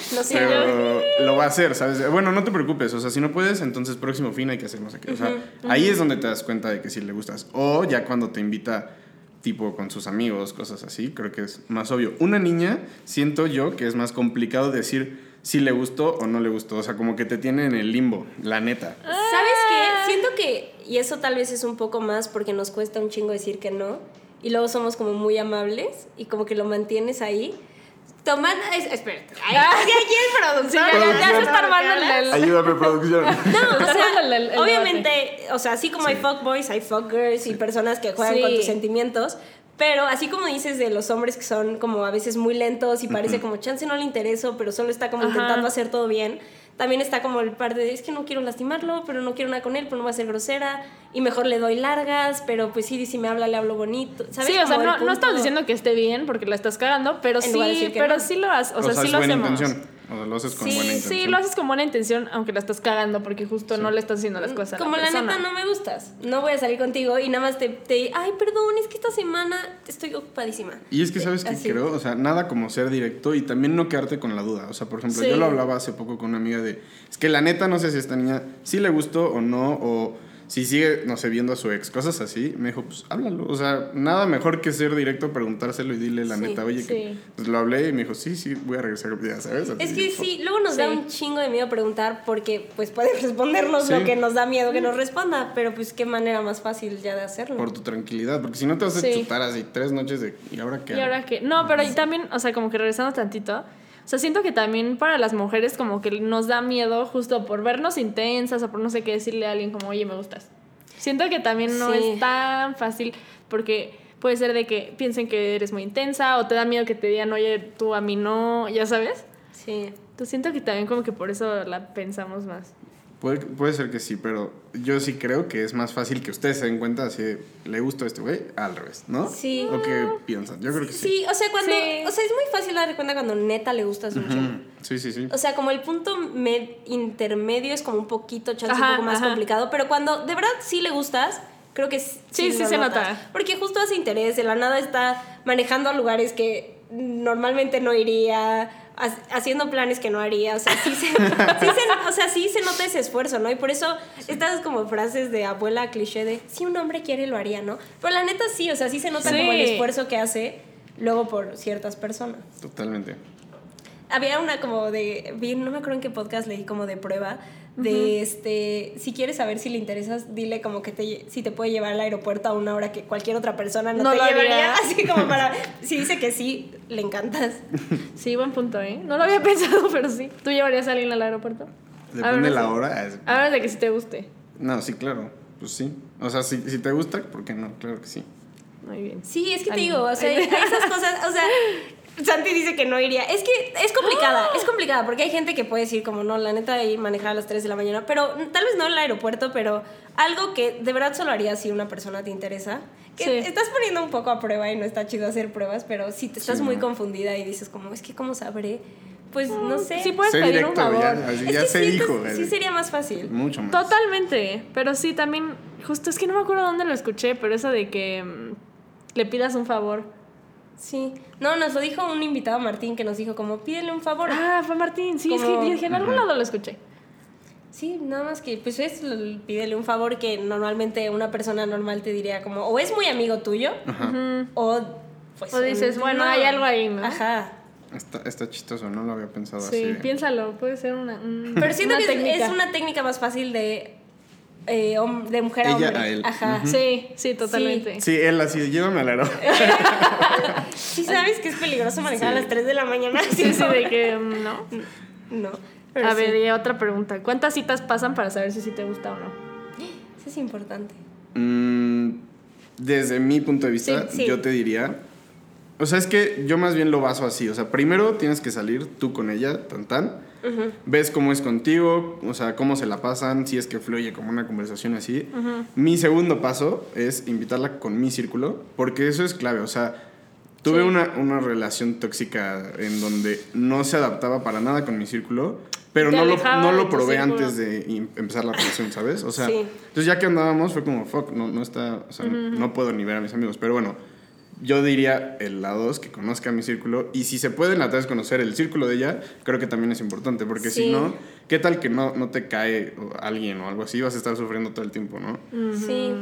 Sé, pero lo va a hacer, ¿sabes? Bueno, no te preocupes, o sea, si no puedes, entonces próximo fin hay que hacer no sé qué. O sea, ahí es donde te das cuenta de que sí le gustas. O ya cuando te invita, tipo con sus amigos, cosas así, creo que es más obvio. Una niña, siento yo que es más complicado decir si le gustó o no le gustó. O sea, como que te tiene en el limbo, la neta. ¿Sabes qué? Siento que, y eso tal vez es un poco más porque nos cuesta un chingo decir que no, y luego somos como muy amables y como que lo mantienes ahí. Tomando, es- espérate, ay, sí, aquí el productor. Ya, ya, ya se está armando el- el- Ayúdame, producción. No, o sea, armando el- el obviamente, o sea, así como hay fuckboys, hay fuckgirls y personas que juegan Sí. con tus sentimientos. Pero así como dices de los hombres que son como a veces muy lentos y parece como chance no le intereso, pero solo está como Ajá. intentando hacer todo bien. También está como el par de, es que no quiero lastimarlo, pero no quiero nada con él, pero no va a ser grosera. Y mejor le doy largas, pero pues sí, si me habla, le hablo bonito. ¿Sabes? Sí, o sea, no, no estamos diciendo que esté bien porque la estás cagando, pero En sí, pero no. sí lo haces, o, O sea, sea, sí lo buena hacemos. intención. O sea, lo haces con Sí, buena sí, intención. Sí, lo haces con buena intención, aunque la estás cagando porque justo no le estás haciendo las cosas a Como la, persona. neta no me gustas. No voy a salir contigo y nada más te, te ay, perdón, es que esta semana estoy ocupadísima. Y es que, ¿sabes qué Así. creo? O sea, nada como ser directo y también no quedarte con la duda. O sea, por ejemplo, Sí. yo lo hablaba hace poco con una amiga de... Es que la neta no sé si a esta niña sí le gustó o no, o si sigue, no sé, viendo a su ex, cosas así. Me dijo, pues háblalo. O sea, nada mejor que ser directo, preguntárselo y dile la Sí, neta, oye, sí. que... Pues lo hablé y me dijo, sí, sí, voy a regresar, ya sabes. Es Así, que fue. sí, luego nos da un chingo de miedo preguntar porque pues pueden respondernos Sí. lo que nos da miedo que nos responda, pero pues qué manera más fácil ya de hacerlo. Por tu tranquilidad, porque si no te vas a Sí. chutar así tres noches de... ¿Y ahora qué? Y ahora que no, pero y también, o sea, como que regresando tantito, o sea, siento que también para las mujeres como que nos da miedo justo por vernos intensas o por no sé qué decirle a alguien como, oye, me gustas. Siento que también no Sí. es tan fácil porque puede ser de que piensen que eres muy intensa o te da miedo que te digan, oye, tú a mí no, ya sabes. Sí. Entonces siento que también como que por eso la pensamos más. Puede, puede ser que sí, pero yo sí creo que es más fácil que ustedes se den cuenta así, de, le gustó a este güey, al revés, ¿no? Sí. ¿O qué piensan? Yo creo que sí. Sí, o sea, cuando Sí. o sea, es muy fácil dar cuenta cuando neta le gustas un chingo. Ujú. Sí, sí, sí. O sea, como el punto med- intermedio es como un poquito, chance Ajá, un poco más ajá. complicado, pero cuando de verdad sí le gustas, creo que sí, Sí, sí se notas. nota. Porque justo hace interés, de la nada está manejando a lugares que normalmente no iría, haciendo planes que no haría, o sea, sí se, sí se- o sea, sí se nota ese esfuerzo, ¿no? Y por eso estas como frases de abuela cliché de, si un hombre quiere lo haría, ¿no? Pero la neta sí, o sea, sí se nota Sí. como el esfuerzo que hace luego por ciertas personas. Totalmente. Había una como de, vi, no me acuerdo en qué podcast leí como de prueba, de este, si quieres saber si le interesas, dile como que te, si te puede llevar al aeropuerto a una hora que cualquier otra persona no, No te lo haría. llevaría, así como para, si dice que sí, le encantas. Sí, buen punto, ¿eh? No lo había pensado, pero sí. ¿Tú llevarías a alguien al aeropuerto? Depende de la sí. hora. es- A ver de que sí te guste. No, sí, claro. Pues sí. O sea, si, si te gusta, ¿por qué no? Claro que sí. Muy bien. Sí, es que te Ay, digo, o sea, ay. esas cosas, o sea, Santi dice que no iría. Es que es complicada, es complicada, porque hay gente que puede decir como, no, la neta, ir manejar a las 3 de la mañana, pero tal vez no en el aeropuerto, pero algo que de verdad solo haría si una persona te interesa. Que Sí. estás poniendo un poco a prueba y no está chido hacer pruebas, pero si te estás Sí, muy no. confundida y dices como, es que cómo sabré, pues no sé. Sí puedes Sé pedir directo, un favor. ya, así Es ya que se siento- dijo. Sí así. sería más fácil. Mucho más. Totalmente, pero sí también, justo es que no me acuerdo dónde lo escuché, pero eso de que mm, le pidas un favor. Sí. No, nos lo dijo un invitado Martín que nos dijo como, pídele un favor. Ah, fue Martín, sí, es Como- que dije, en algún lado lo escuché. Sí, nada más que, pues es, pídele un favor que normalmente una persona normal te diría como, o es muy amigo tuyo, Ajá. o pues... O dices, un- bueno, hay algo ahí, ¿no? Ajá. Está, está chistoso, no lo había pensado así. Sí, piénsalo, puede ser una, un- Pero siento una que es- técnica. es una técnica más fácil de eh, de mujer a Ella hombre. a él. Ajá. Sí, sí, totalmente. Sí, él así, llévame al aeropuerto. Sí sabes que es peligroso manejar Sí. a las 3 de la mañana. Sí, sí, de que mm, no. No. pero A ver, y otra pregunta. ¿Cuántas citas pasan para saber si sí te gusta o no? Eso es importante. Mm, desde mi punto de vista, Sí, sí. yo te diría. O sea, es que yo más bien lo baso así. O sea, primero tienes que salir tú con ella, tan tan. Ves cómo es contigo, o sea, cómo se la pasan, si es que fluye como una conversación así. Mi segundo paso es invitarla con mi círculo, porque eso es clave. O sea, tuve Sí. una, una relación tóxica en donde no se adaptaba para nada con mi círculo, pero Te no lo, no lo probé antes de em- empezar la relación, ¿sabes? O sea, Sí. entonces ya que andábamos fue como, fuck, no, no está, o sea, no puedo ni ver a mis amigos. Pero bueno, yo diría el la dos, que conozca mi círculo. Y si se puede en la tres conocer el círculo de ella, creo que también es importante. Porque si Sí. no, ¿qué tal que no, no te cae alguien o algo así? Vas a estar sufriendo todo el tiempo, ¿no? Sí.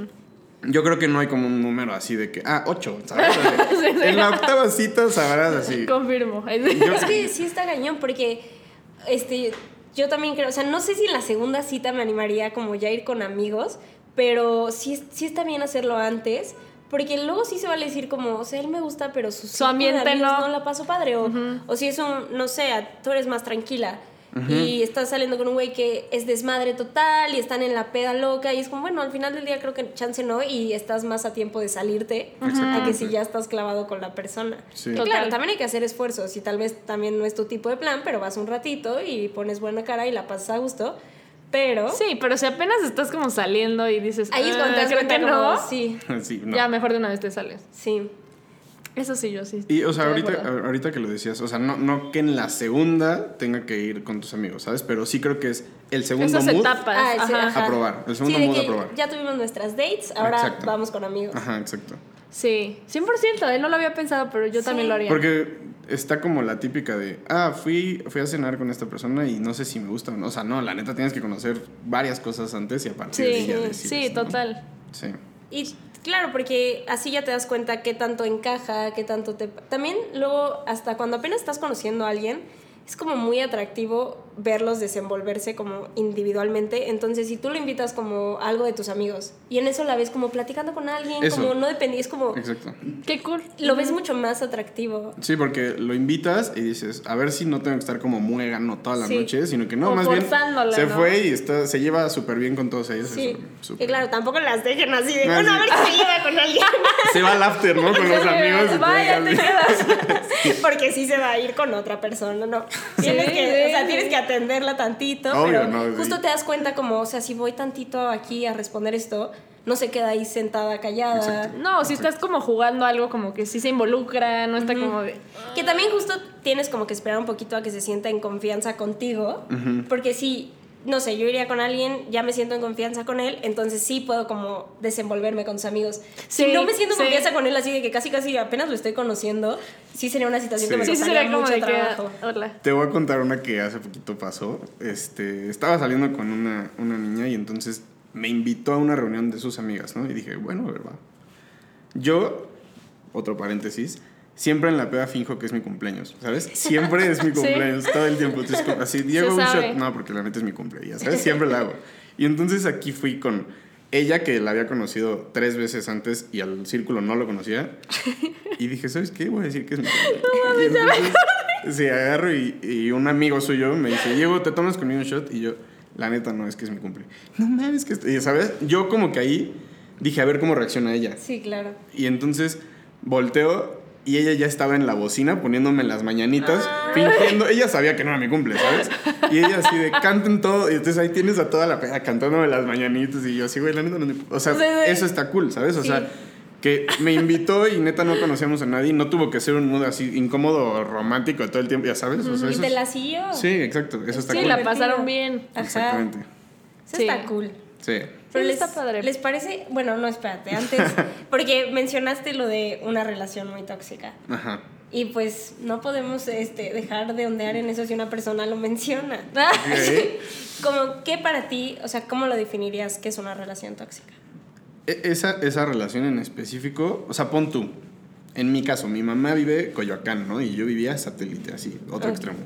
Yo creo que no hay como un número así de que, ah, ocho, ¿sabes? en la octava cita sabrás así. Confirmo. Yo- Es que sí está cañón porque este yo también creo, o sea, no sé si en la segunda cita me animaría como ya a ir con amigos, pero sí, sí está bien hacerlo antes. Porque luego sí se vale decir como, o sea, él me gusta, pero su, de ambiente no. no la paso padre. O, o si es un, no sé, tú eres más tranquila. Y estás saliendo con un güey que es desmadre total y están en la peda loca. Y es como, bueno, al final del día creo que chance no. Y estás más a tiempo de salirte a que si ya estás clavado con la persona. Sí. Total. claro, también hay que hacer esfuerzos y tal vez también no es tu tipo de plan, pero vas un ratito y pones buena cara y la pasas a gusto. Pero Sí, pero si apenas estás como saliendo y dices, ahí es cuando te "Ah, das creo como, sí, Sí, no. ya mejor de una vez te sales. sí. Eso sí, yo sí. Y, o sea, ahorita, que lo decías, o sea, no, no que en la segunda tenga que ir con tus amigos, ¿sabes? Pero sí creo que es el segundo Esas mood etapas. Ah, sí, ajá. a probar. El segundo Sí, de mood a probar. Ya tuvimos nuestras dates, ahora Exacto. vamos con amigos. Ajá, exacto. Sí, 100%, eh, no lo había pensado, pero yo Sí. también lo haría. Porque está como la típica de, ah, fui, fui a cenar con esta persona y no sé si me gusta o no. O sea, no, la neta tienes que conocer varias cosas antes y a partir de sí, ella sí, decides, ¿no? total. Sí. Y claro, porque así ya te das cuenta qué tanto encaja, qué tanto te... También luego, hasta cuando apenas estás conociendo a alguien, es como muy atractivo verlos desenvolverse como individualmente. Entonces, si tú lo invitas como algo de tus amigos y en eso la ves como platicando con alguien, Eso. como no dependí, es como... Exacto. Qué cool. Lo ves mucho más atractivo. Sí, porque lo invitas y dices, a ver si no tengo que estar como muégano toda la Sí. noche, sino que no, O más bien se ¿no? fue y está, se lleva súper bien con todos ellos. Sí. eso, Y claro, tampoco las dejen así de, Ah, bueno, sí. a ver si se lleva con alguien. Se va al after, ¿no? Con los amigos. Vaya, te quedas. Porque sí se va a ir con otra persona, ¿no? Tienes que, sí, o sea, sí. tienes que atenderla tantito, Obvio, pero no, sí. justo te das cuenta como, o sea, si voy tantito aquí a responder esto, no se queda ahí sentada callada. Exacto. No, si estás como jugando algo como que sí se involucra, no está como de... Que también justo tienes como que esperar un poquito a que se sienta en confianza contigo, porque si, no sé, yo iría con alguien, ya me siento en confianza con él, entonces sí puedo como desenvolverme con sus amigos. Sí, si no me siento en sí. confianza con él así de que casi casi apenas lo estoy conociendo, sí sería una situación Sí. que me Sí, sí, costaría mucho de que... trabajo. Hola. Te voy a contar una que hace poquito pasó. Este, estaba saliendo con una, una niña y entonces me invitó a una reunión de sus amigas, ¿no? Y dije, bueno, ¿verdad? Yo, otro paréntesis, siempre en la peda finjo que es mi cumpleaños, ¿sabes? Siempre es mi Sí. cumpleaños, todo el tiempo. Entonces, así, Diego, un shot. No, porque la neta es mi cumpleaños, ¿sabes? Siempre la hago. Y entonces aquí fui con ella, que la había conocido tres veces antes y al círculo no lo conocía. Y dije, ¿sabes qué? Voy a decir que es mi cumpleaños. Entonces, Sí, agarro y, y un amigo suyo me dice, Diego, ¿te tomas conmigo un shot? Y yo, la neta, no, es que es mi cumple. No mames, que... est-". Y, ¿sabes? Yo como que ahí dije, a ver cómo reacciona ella. Sí, claro. Y entonces volteo y ella ya estaba en la bocina poniéndome las mañanitas, fingiendo, ella sabía que no era mi cumple, ¿sabes? Y ella así de canten todo, y entonces ahí tienes a toda la peda cantándome las mañanitas y yo así, güey, la neta no mi- O sea, Sí, sí. eso está cool, ¿sabes? O Sí. sea, que me invitó y neta no conocíamos a nadie, no tuvo que ser un mood así incómodo o romántico todo el tiempo, ya sabes, o sea, Y eso te es- la siguió. Sí, exacto, eso está Sí, cool. la divertido. pasaron bien. Ajá. Exactamente. Eso Sí. está cool. Sí. Pero les, está padre. ¿Les parece? Bueno, no, espérate, antes, porque mencionaste lo de una relación muy tóxica. Ajá. Y pues no podemos este, dejar de ondear en eso si una persona lo menciona. Ok. Como, ¿qué para ti, o sea, cómo lo definirías que es una relación tóxica? E- Esa, esa relación en específico, o sea, pon tú. En mi caso, mi mamá vive Coyoacán, ¿no? Y yo vivía satélite, así, otro Ah. extremo.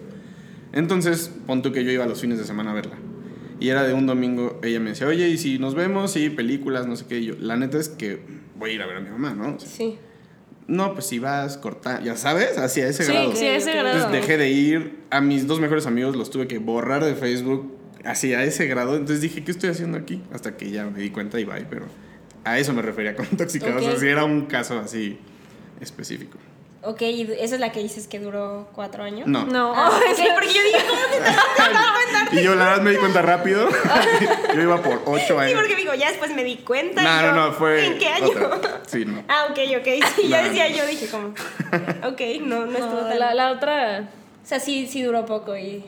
Entonces, pon tú que yo iba los fines de semana a verla. Y era de un domingo, ella me decía, oye, ¿y si nos vemos? Sí, películas, no sé qué. Y yo, la neta es que voy a ir a ver a mi mamá, ¿no? O sea, Sí. no, pues si vas, corta, ya sabes, así a ese Sí, grado. sí, a ese grado. Entonces dejé de ir. A mis dos mejores amigos los tuve que borrar de Facebook, así a ese grado. Entonces dije, ¿qué estoy haciendo aquí? Hasta que ya me di cuenta y bye, pero a eso me refería con intoxicados. Ok. O sea, si era un caso así específico. Ok, ¿y esa es la que dices que duró cuatro años? No. No. Ah, porque yo dije, ¿cómo te das Y yo la verdad me di cuenta rápido. yo iba por ocho Sí, años. porque digo, ya después me di cuenta. No, yo, no, no, fue. ¿En qué año? otra. Sí, no. Ah, ok, ok. Sí, ya No, decía no. yo, dije como, ok, no, no estuvo tan... la, la otra. O sea, sí, sí duró poco y...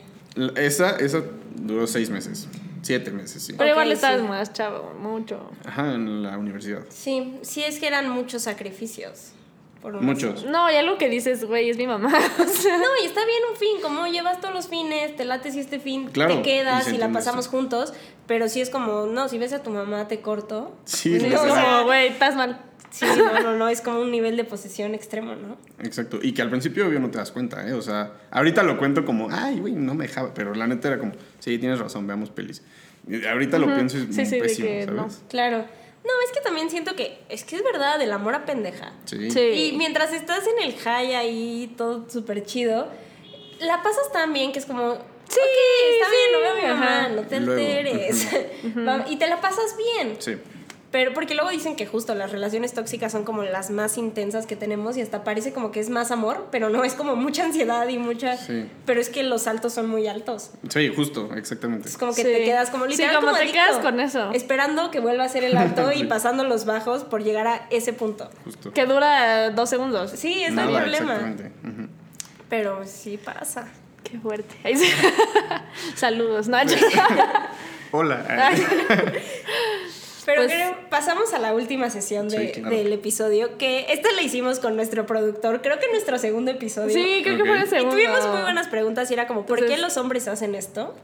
Esa, esa duró seis meses. Siete meses, sí. Pero Ok, igual estabas sí. más chavo, mucho. Ajá, en la universidad. Sí, sí es que eran muchos sacrificios. Por Muchos. No, ya lo que dices, güey, es mi mamá. O sea, No, y está bien un fin, como llevas todos los fines, te lates y este fin Claro, te quedas y la pasamos esto. juntos, pero sí es como, no, si ves a tu mamá te corto. Sí, es sea, como, güey, estás mal. Sí, no, no, no, es como un nivel de posesión extremo, ¿no? Exacto. Y que al principio obvio no te das cuenta, ¿eh? O sea, ahorita lo cuento como, ay, güey, no me dejaba. Pero la neta era como, sí, tienes razón, veamos pelis. Y ahorita lo pienso y es Sí, muy sí, de pésimo, que ¿sabes? no. Claro. No, es que también siento que, es que es verdad, el amor a pendeja. Sí. Sí. Y mientras estás en el high ahí, todo súper chido, la pasas tan bien que es como, sí, está sí, bien, no veo a mi mamá, no te Luego, alteres. Y te la pasas bien. Sí. Pero porque luego dicen que justo las relaciones tóxicas son como las más intensas que tenemos y hasta parece como que es más amor, pero no, es como mucha ansiedad y mucha... Sí. Pero es que los saltos son muy altos. Sí, justo, exactamente. Es como que Sí. te quedas como Sí, literal como te adicto, quedas con eso. Esperando que vuelva a ser el alto y Sí. pasando los bajos por llegar a ese punto. Justo. Que dura dos segundos. Sí, es Nada, el problema. exactamente. Pero sí pasa. Qué fuerte. Ahí sí. Saludos, Nacho. Hola. Pero Pues- creo, pasamos a la última sesión de- Sí, claro. del episodio, que esta la hicimos con nuestro productor, creo que en nuestro segundo episodio. Sí, creo que Ok. fue el Y segundo. tuvimos muy buenas preguntas y era como, ¿por qué Entonces- los hombres hacen esto?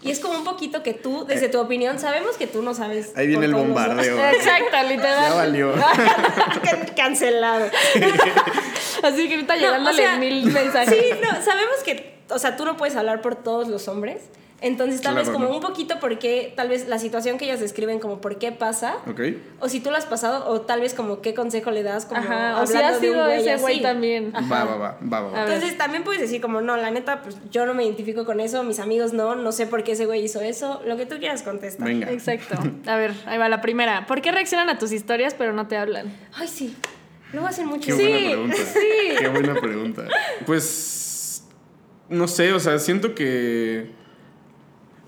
Y es como un poquito que tú, desde tu opinión, sabemos que tú no sabes. Ahí viene el bombardeo. Exacto, literal. Ya valió. Can- Cancelado. Así que ahorita No, llegándole o sea, mil mensajes. Sí, no, sabemos que, o sea, tú no puedes hablar por todos los hombres. Entonces, tal vez como no. un poquito porque, tal vez la situación que ellas describen como por qué pasa, ¿Ok? o si tú lo has pasado, o tal vez como qué consejo le das, como Ajá, o si hablando has de un sido güey ese güey así. también. Ajá. Va, va, va, va, va. Entonces también puedes decir como, no, la neta, pues yo no me identifico con eso, mis amigos no, no sé por qué ese güey hizo eso, lo que tú quieras contestar. Venga. Exacto. A ver, ahí va la primera. ¿Por qué reaccionan a tus historias pero no te hablan? Ay, sí. Luego hacen mucho Qué eso. buena Sí, pregunta. sí. Qué buena pregunta. Pues. No sé, o sea, siento que.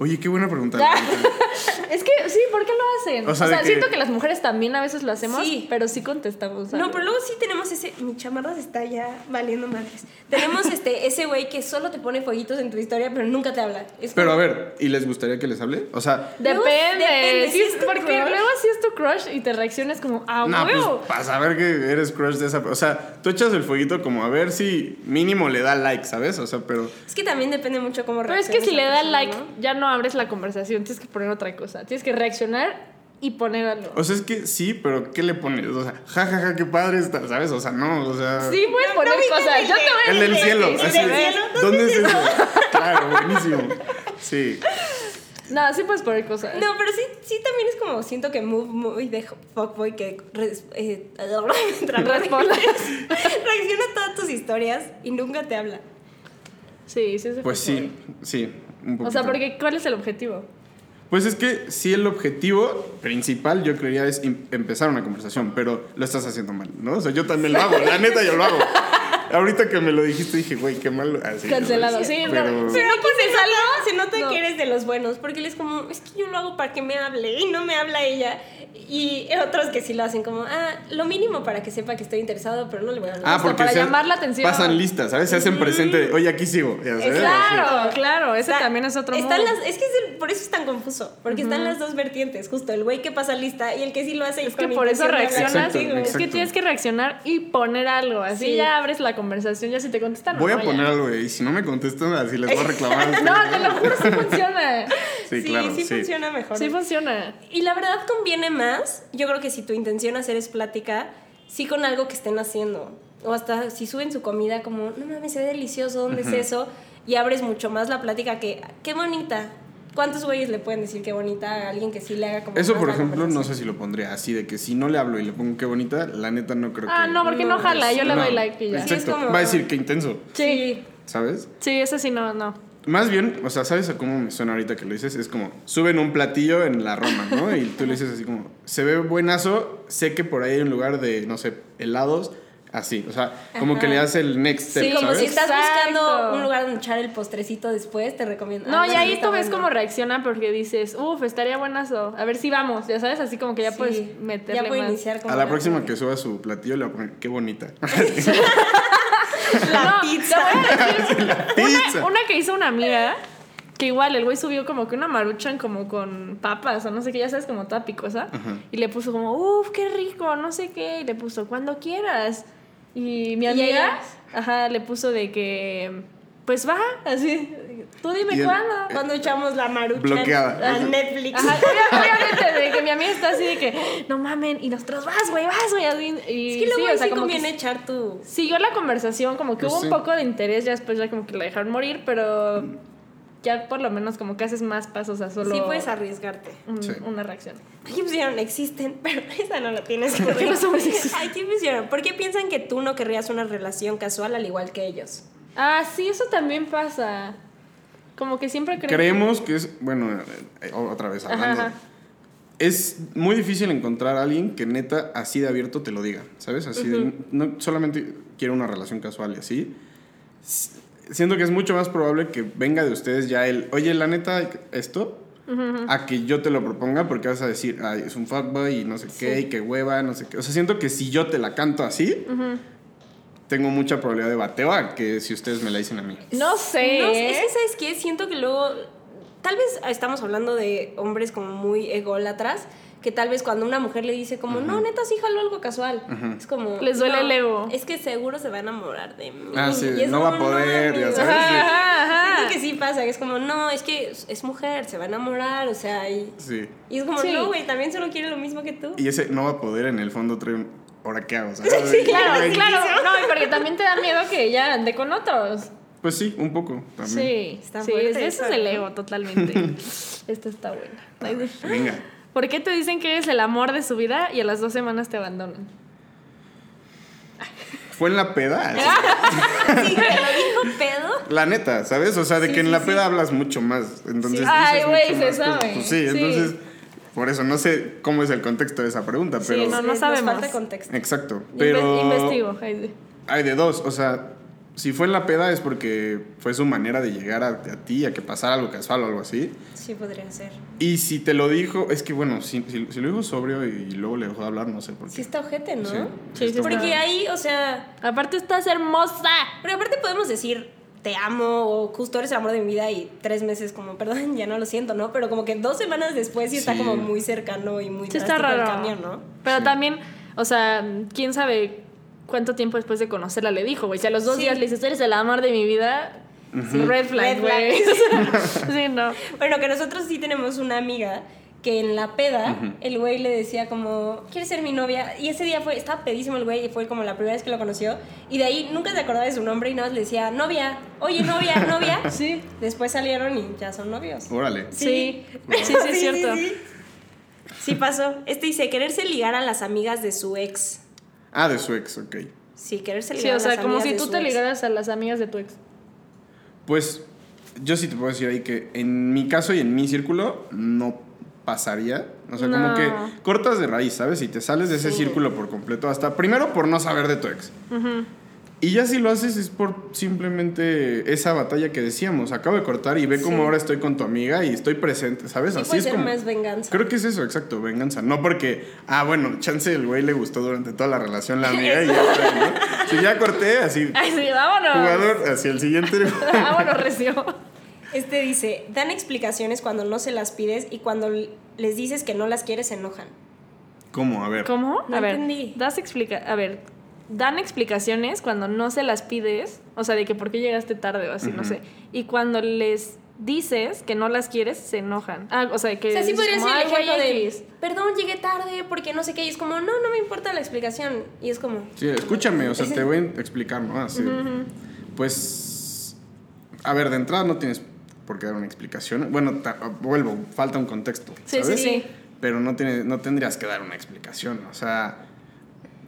Oye, qué buena pregunta. Es que sí, ¿por qué lo hacen? O O sea, sea, de que- siento que las mujeres también a veces lo hacemos, Sí. pero sí contestamos. algo. No, pero luego sí tenemos ese. Mi chamarra se está ya valiendo madres. Tenemos este, ese güey que solo te pone fueguitos en tu historia, pero nunca te habla. Es Pero a como- ver, ¿y les gustaría que les hable? O sea, Depende. Depende, si es porque crush. luego si es tu crush y te reaccionas como, ah, no, huevo. pues para saber que eres crush de esa. O sea, tú echas el fueguito como a ver si mínimo le da like, ¿sabes? O sea, pero. Es que también depende mucho cómo pero es que si le da persona, like, ¿no? ya no abres la conversación, tienes que poner otra cosa. Tienes que reaccionar y poner algo. O sea, es que sí, pero ¿qué le pones? O sea, jajaja, ja, ja, qué padre está, ¿sabes? O sea, no, o sea. Sí, puedes No, poner no cosas. el Yo te voy a El del cielo, así. del cielo, ¿Dónde es eso? Claro, buenísimo. Sí. No, sí puedes poner cosas. No, pero sí, sí también es como siento que move muy de fuckboy que res- eh, Responde. reacciona a todas tus historias y nunca te habla. Sí, sí se Pues sí, sí. Un O sea, porque ¿cuál es el objetivo? Pues es que sí el objetivo principal yo creería es em- empezar una conversación, pero lo estás haciendo mal, ¿no? O sea, yo también lo hago, la neta yo lo hago. Ahorita que me lo dijiste dije, güey, qué mal. así, Cancelado, ¿no? sí, pero... no. Pero aquí se nota, se nota No. que eres de los buenos, porque él es como, es que yo lo hago para que me hable y no me habla ella. Y otros que sí lo hacen como, ah, lo mínimo para que sepa que estoy interesado, pero no le voy a hablar. Ah, porque para llamar la atención. Pasan listas, ¿sabes? Se hacen presente de, oye, aquí sigo. ya sabes, Claro, claro, ese Está- también es otro están modo. las, Es que es el- por eso es tan confuso, porque están las dos vertientes, justo el güey que pasa lista y el que sí lo hace. y Es que por eso reaccionas. Exacto. Es que tienes que reaccionar y poner aslo. Así Sí. ya abres la conversación. Ya si te contestan. Voy no, a poner algo, güey, y si no me contestan, así les voy a reclamar. No, te lo juro, sí funciona. Sí, Sí, claro, sí, sí. funciona mejor. Sí funciona. Y la verdad conviene más, yo creo que si tu intención hacer es plática, sí con algo que estén haciendo. O hasta si suben su comida como, no mames, se ve delicioso, ¿dónde es eso? Y abres mucho más la plática que, qué bonita. ¿Cuántos güeyes le pueden decir qué bonita a alguien que sí le haga como Eso, por ejemplo, no sé si lo pondría así, de que si no le hablo y le pongo qué bonita, la neta no creo Ah, que... no, porque no, No, jala, yo le No. doy like y ya. Sí, es Exacto. como- Va a decir qué intenso, Sí, ¿sabes? sí, ese sí no, no. Más bien, o sea, ¿sabes a cómo me suena ahorita que lo dices? Es como, suben un platillo en la Roma, ¿no? Y tú le dices así como, se ve buenazo, sé que por ahí hay un lugar de, no sé, helados, así. O sea, como Ajá. que le das el next step, Sí, como ¿sabes? si estás Exacto. buscando un lugar donde echar el postrecito después, te recomiendo. No, Ah, y ahí tú ves bueno. cómo reacciona porque dices, uff, estaría buenazo. A ver si vamos, ya sabes, así como que ya Sí, puedes meterle Ya puede más. iniciar como A la próxima que suba su platillo le voy a poner, qué bonita. La No, pizza. te voy a decir Pizza. una, una que hizo una amiga, que igual el güey subió como que una maruchan como con papas o no sé qué, ya sabes, como toda picosa. Y le puso como, uff, qué rico, no sé qué. Y le puso, cuando quieras. Y mi ¿Y amiga, ella? ajá, le puso de que, pues va, así, tú dime cuándo. Cuando echamos la marucha Bloqueada. a Netflix. Ajá, obviamente, de que mi amiga está así de que, no mamen, y nosotros, vas, güey, vas, güey. Y Es que luego sí, o sea, sí como que echar tu... siguió la conversación, como que Pues hubo sí. un poco de interés, ya después ya como que la dejaron morir, pero ya por lo menos como que haces más pasos a solo Sí puedes arriesgarte. un- Sí. una reacción. Aquí pusieron existen, pero esa no la tienes que ¿Por qué los hombres existen? Aquí pusieron, ¿por qué piensan que tú no querrías una relación casual al igual que ellos? Ah, sí, eso también pasa. Como que siempre creen Creemos que es, bueno, eh, otra vez hablando. ajá. Es muy difícil encontrar a alguien que neta así de abierto te lo diga, ¿sabes? Así de, no solamente quiero una relación casual y así. Siento que es mucho más probable que venga de ustedes ya el, oye, la neta, esto, a que yo te lo proponga porque vas a decir, ay, es un fuckboy y no sé qué, y qué hueva, no sé qué. O sea, siento que si yo te la canto así, tengo mucha probabilidad de bateo a que si ustedes me la dicen a mí. No sé. No, ¿eh? es que, ¿sabes qué? Siento que luego... Tal vez estamos hablando de hombres como muy ególatras, que tal vez cuando una mujer le dice como, no, neta, sí jalo algo casual. Es como... Les duele "No, el ego". Es que seguro se va a enamorar de mí. Ah, sí, Y es no va a como, poder, ya amigo". sabes. Ajá, ajá, ajá. Siento que sí pasa, que es como, no, es que es- es mujer, se va a enamorar, o sea, y, Sí. y es como, Sí. no, güey, también solo quiere lo mismo que tú. Y ese no va a poder en el fondo trae un, ¿ahora qué hago? ¿sabes? Sí, Claro, Güey, claro. No, porque también te da miedo que ella ande con otros. Pues sí, un poco también. Sí, Está sí, fuerte eso eso, es el ¿no? ego totalmente. Esta está buena. Venga. ¿Por qué te dicen que eres el amor de su vida y a las dos semanas te abandonan? Fue en la peda. Sí, te lo dijo pedo. La neta, ¿sabes? O sea, de Sí, que en sí, la sí. peda hablas mucho más. Entonces, Sí. Ay, güey, se sabe. Pues sí, Sí. entonces, por eso no sé cómo es el contexto de esa pregunta, pero. no, no Nos sabemos. falta contexto. Exacto. Inve- Pero. Investigo. Ay, Hay de dos. O sea, si fue en la peda es porque fue su manera de llegar a, a ti, a que pasara algo casual o algo así. Sí, podría ser. Y si te lo dijo, es que bueno, si, si- si lo dijo sobrio y luego le dejó de hablar, no sé por qué. Sí está ojete, ¿no? Sí, Sí, sí está Porque ahí, o sea, Aparte estás hermosa. pero aparte podemos decir te amo o justo eres el amor de mi vida y tres meses como, perdón, ya no lo siento, ¿no? Pero como que dos semanas después sí, está Sí. como muy cercano y muy Sí está el raro. cambio, ¿no? Pero Sí. también, o sea, quién sabe cuánto tiempo después de conocerla le dijo, güey. Si a los dos Sí. días le dices, "Tú eres el amor de mi vida, red flag, güey. sí, no. Bueno, que nosotros sí tenemos una amiga que en la peda el güey le decía como, ¿quieres ser mi novia? Y ese día fue, estaba pedísimo el güey y fue como la primera vez que lo conoció. Y de ahí nunca se acordaba de su nombre y nada más le decía, novia, oye, novia, novia. Sí. Después salieron y ya son novios. Órale. Sí, sí, sí, es cierto. Sí, Sí pasó. Este dice, quererse ligar a las amigas de su ex. Ah, de su ex, ok. Sí, quererse ligar Sí, a o las sea, como si tú te ex. ligaras a las amigas de tu ex. Pues yo sí te puedo decir ahí que en mi caso y en mi círculo no pasaría. O sea, como que cortas de raíz, ¿sabes? Y te sales de ese Sí. círculo por completo. Hasta primero por no saber de tu ex. Y ya si lo haces es por simplemente esa batalla que decíamos. Acabo de cortar y ve Sí. cómo ahora estoy con tu amiga y estoy presente, ¿sabes? Sí Así puede es ser como. más venganza. Creo que es eso, exacto, venganza. No porque, ah, bueno, chance el güey le gustó durante toda la relación la amiga y ya está, ¿no? Si ya corté, así, Ay, sí, vámonos. jugador hacia el siguiente. vámonos, recio. Este dice, dan explicaciones cuando no se las pides y cuando les dices que no las quieres se enojan. ¿Cómo? A ver. ¿Cómo? No a ver, entendí. das explica a ver, dan explicaciones cuando no se las pides, o sea, de que por qué llegaste tarde o así, no sé. Y cuando les dices que no las quieres, se enojan. Ah, o sea, que O sea, sí podría como, ser el "Ay, güey, ejemplo de, X". perdón, llegué tarde porque no sé qué. Y es como, no, no me importa la explicación. Y es como, Sí, escúchame, o sea, te voy a explicar, ¿no? Así. Pues, a ver, de entrada no tienes por qué dar una explicación. Bueno, ta- vuelvo, falta un contexto. Sí, sí, ¿sabes? sí. Pero no, tiene, no tendrías que dar una explicación. O sea,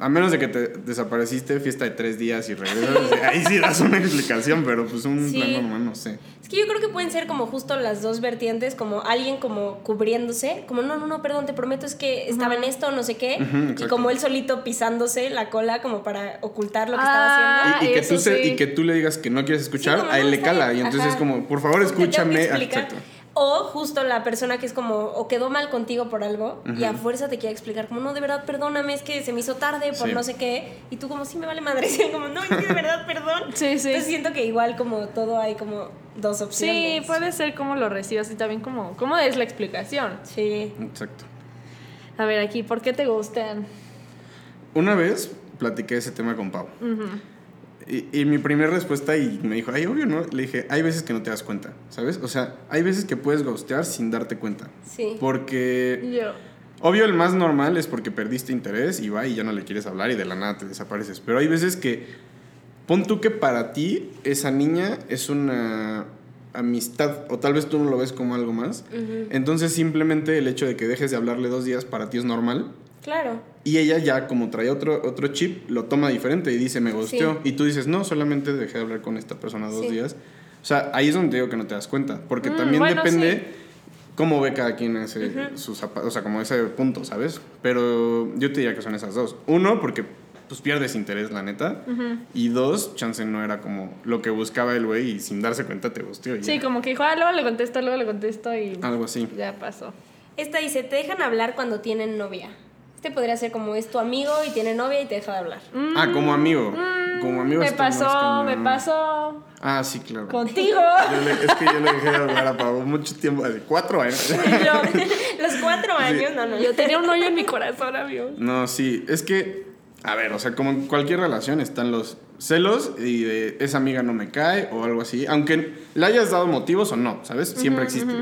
a menos de que te desapareciste, fiesta de tres días y regresas, ahí sí das una explicación, pero pues un Sí. plan normal, no sé. Es que yo creo que pueden ser como justo las dos vertientes, como alguien como cubriéndose, como no, no, no, perdón, te prometo es que estaba en esto, no sé qué, y como él solito pisándose la cola como para ocultar lo que Ah, estaba haciendo. Y, y que tú se- y que tú le digas que no quieres escuchar, a él no, le cala. Y entonces ajá. es como, por favor, Te tengo que O justo la persona que es como, o quedó mal contigo por algo y a fuerza te quiere explicar, como, no, de verdad, perdóname, es que se me hizo tarde por Sí. no sé qué. Y tú, como, sí, me vale madre. Y él como, no, es que de verdad, perdón. Sí, sí. Entonces siento que igual, como todo, hay como dos Sí, opciones. puede ser cómo lo recibas y también como cómo es la explicación. Sí. Exacto. A ver, aquí, ¿por qué te gustan? Una vez platiqué ese tema con Pau. Y, y mi primera respuesta, y me dijo, ay, obvio, ¿no? Le dije, hay veces que no te das cuenta, ¿sabes? O sea, hay veces que puedes ghostear sin darte cuenta. Sí. Porque, Yo. obvio, el más normal es porque perdiste interés y va y ya no le quieres hablar y de la nada te desapareces. Pero hay veces que, pon tú que para ti esa niña es una amistad, o tal vez tú no lo ves como algo más. Entonces, simplemente el hecho de que dejes de hablarle dos días para ti es normal. Claro. Y ella ya, como trae otro, otro chip, lo toma diferente y dice, me gusteó. Y tú dices, no, solamente dejé de hablar con esta persona dos Sí. días. O sea, ahí es donde te digo que no te das cuenta. Porque Mm, también bueno, depende sí. cómo ve cada quien ese, sus zapatos, o sea, como ese punto, ¿sabes? Pero yo te diría que son esas dos. Uno, porque pues pierdes interés, la neta. Y dos, chance no era como lo que buscaba el güey y sin darse cuenta te gusteó. Sí, ya. como que dijo, ah, luego le contesto, luego le contesto y Algo así. ya pasó. Esta dice, te dejan hablar cuando tienen novia. Este podría ser como es tu amigo y tiene novia y te deja de hablar. Ah, como amigo. como amigo Mm, Me pasó, me pasó Ah, sí, claro. contigo. Le- es que yo le dejé de hablar a Pau mucho tiempo, hace cuatro años. Yo, los cuatro años, no, no. Yo tenía un hoyo en mi corazón, amigo. No, sí, es que, a ver, o sea, como en cualquier relación están los celos y de esa amiga no me cae o algo así, aunque le hayas dado motivos o no, ¿sabes? Siempre existe.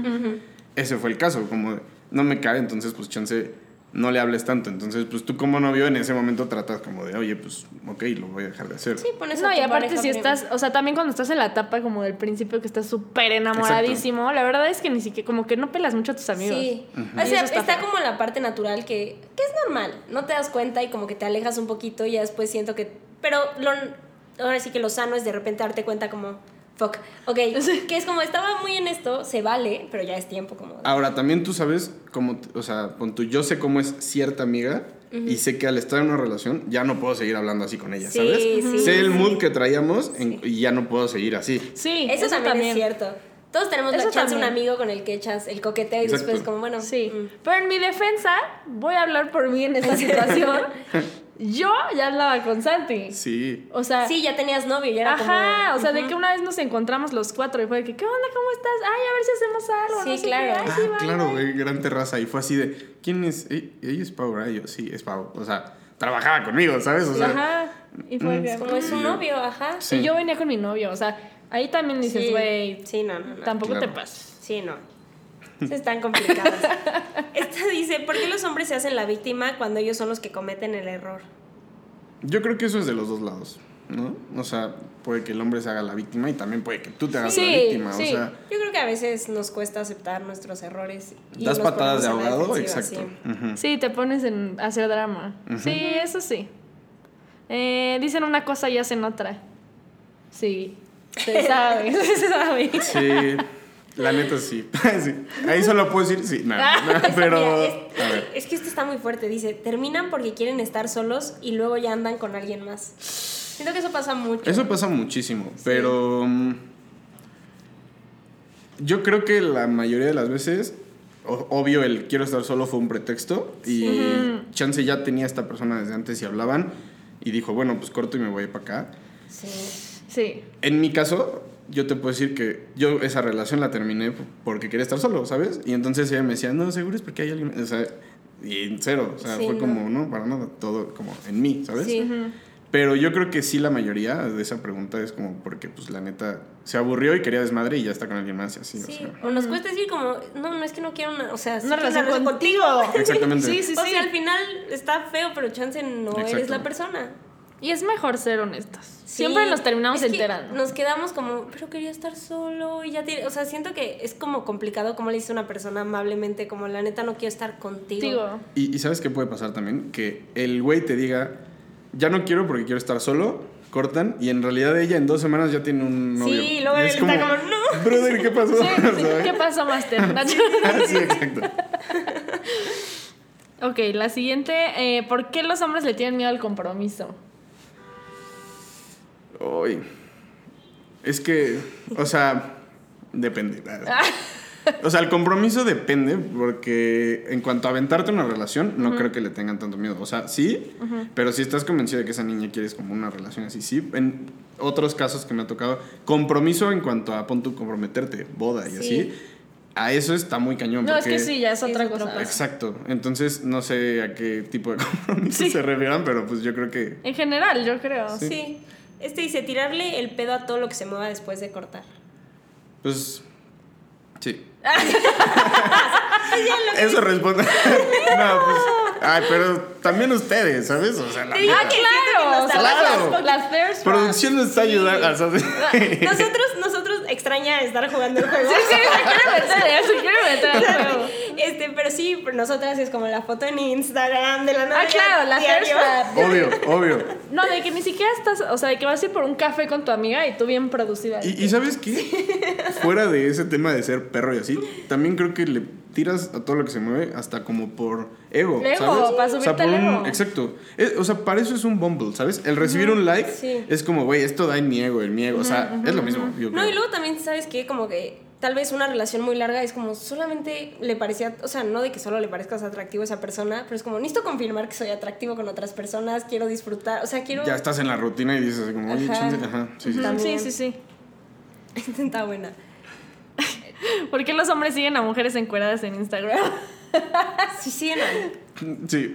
Ese fue el caso, como de, no me cae, entonces pues chance no le hables tanto. Entonces, pues tú como novio en ese momento tratas como de, oye, pues ok, lo voy a dejar de hacer. Sí, pones a No, y aparte si estás, o sea, también cuando estás en la etapa como del principio que estás súper enamoradísimo, la verdad es que ni siquiera, como que no pelas mucho a tus amigos. Sí. O sea, está como la parte natural que, que es normal. No te das cuenta y como que te alejas un poquito y ya después siento que... Pero lo, ahora sí que lo sano es de repente darte cuenta como... Fuck. Ok. Que es como estaba muy en esto, se vale, pero ya es tiempo como... de- Ahora, también tú sabes cómo, o sea, con tu, yo sé cómo es cierta amiga y sé que al estar en una relación ya no puedo seguir hablando así con ella, Sí, ¿sabes? sí, sé el sí. mood que traíamos en- y ya no puedo seguir así. Sí, Eso, también, es cierto. Todos tenemos la Eso chance un amigo con el que echas el coqueteo y Exacto. después como, bueno... Sí, mm. pero en mi defensa, voy a hablar por mí en esta situación. Yo ya hablaba con Santi. Sí. O sea, Sí, ya tenías novio, ya era ajá, como... o sea, de que una vez nos encontramos los cuatro y fue de que, ¿qué onda? ¿Cómo estás? Ay, a ver si hacemos algo. Sí, no sé claro. qué. Ay, Ah, sí, bye, claro, bye". güey, gran terraza. Y fue así de, ¿quién es? E- Ella es Pau, ¿verdad? Yo, sí, es Pau. O sea, trabajaba conmigo, ¿sabes? O sea, Ajá. Y fue Mm, que, Como es su Sí. novio, ajá. Sí. Y yo venía con mi novio, o sea, ahí también dices, Sí. güey, Sí, no, no, no. tampoco Claro. te pases. Sí, no. Se están complicadas. Esta dice, ¿por qué los hombres se hacen la víctima cuando ellos son los que cometen el error? yo creo que eso es de los dos lados, ¿no? O sea, puede que el hombre se haga la víctima y también puede que tú te hagas Sí, la víctima. sí. O sea, Yo creo que a veces nos cuesta aceptar nuestros errores. y das patadas de ahogado, exacto. sí. Te pones en a hacer drama. Sí, eso sí. Eh, dicen una cosa y hacen otra. Sí. Se sabe, se sabe. Sí, la neta sí. Sí. Ahí solo puedo decir sí, no, Ah, no, pero es, a ver. es que esto está muy fuerte. Dice, terminan porque quieren estar solos y luego ya andan con alguien más. Siento que eso pasa mucho. Eso pasa muchísimo, pero mm, yo creo que la mayoría de las veces, o- obvio, el quiero estar solo fue un pretexto y chance ya tenía esta persona desde antes y hablaban y dijo, bueno, pues corto y me voy para acá. Sí. Sí. En mi caso, yo te puedo decir que yo esa relación la terminé porque quería estar solo, ¿sabes? Y entonces ella me decía, no, seguro es porque hay alguien, o sea, y en cero, o sea, Sí, fue no. como, no, para nada, todo como en mí, ¿sabes? Sí. Pero yo creo que sí la mayoría de esa pregunta es como porque pues la neta se aburrió y quería desmadre y ya está con alguien más y así, o Sí, sea. o nos cuesta decir como, no, no es que no quiero una, o sea, Una relación contigo. Exactamente. Sí, sí, o sí. sea, al final está feo, pero chance no eres Exacto. la persona. Y es mejor ser honestos. Sí, Siempre nos terminamos es que enterando. Nos quedamos como, pero quería estar solo y ya tiene, o sea, siento que es como complicado como le dice una persona amablemente, como la neta no quiero estar contigo. Digo, Y, y ¿sabes qué puede pasar también? Que el güey te diga, ya no quiero porque quiero estar solo, cortan, y en realidad ella en dos semanas ya tiene un novio. Sí, luego él es está como, "No". Brother, ¿qué pasó? sí, sí, ¿Sabes? ¿qué pasó, Master? Ah, sí, exacto. ok, la siguiente. eh, ¿Por qué los hombres le tienen miedo al compromiso? Uy. Es que, o sea, depende. O sea, el compromiso depende porque en cuanto a aventarte una relación, no creo que le tengan tanto miedo. O sea, sí, pero si estás convencido de que esa niña quieres como una relación así, sí. En otros casos que me ha tocado, compromiso en cuanto a punto comprometerte, boda y Sí. así, a eso está muy cañón. No, es que sí, ya es otra cosa. Exacto. Entonces, no sé a qué tipo de compromiso Sí. se refieran, pero pues yo creo que... En general, yo creo. Sí. Este dice tirarle el pedo a todo lo que se mueva después de cortar. Pues. Sí. Eso responde. no, pues. Ay, pero también ustedes, ¿sabes? O sea, la que Claro, nos o sea, Claro. las, las Producción nos está ayudando. Nosotros, nosotros extraña estar jugando el juego. Sí, sí, se quiere meter, juego. Este, pero sí, nosotras es como la foto en Instagram de la novia. Ah, claro, la trap. obvio, obvio. No, de que ni siquiera estás, o sea, de que vas a ir por un café con tu amiga y tú bien producida. Y, y ¿sabes qué? Fuera de ese tema de ser perro y así, también creo que le tiras a todo lo que se mueve hasta como por ego, Ego, ¿sabes? para o sea, subirte por un, ego. exacto. Es- o sea, para eso es un bumble, ¿sabes? El recibir un like Sí. es como, güey, esto da en mi ego, mi ego. o sea, es lo mismo. yo No, creo. y luego también, ¿sabes qué? Como que tal vez una relación muy larga es como solamente le parecía, o sea, no de que solo le parezcas atractivo a esa persona, pero es como, necesito confirmar que soy atractivo con otras personas, quiero disfrutar, o sea, quiero... Ya estás en la rutina y dices así como, oye, Ajá. chance, ajá, sí, sí, sí. Ujú, También. Sí, sí, sí. Está buena. ¿Por qué los hombres siguen a mujeres encueradas en Instagram? Sí, sí, no. Sí. sí, te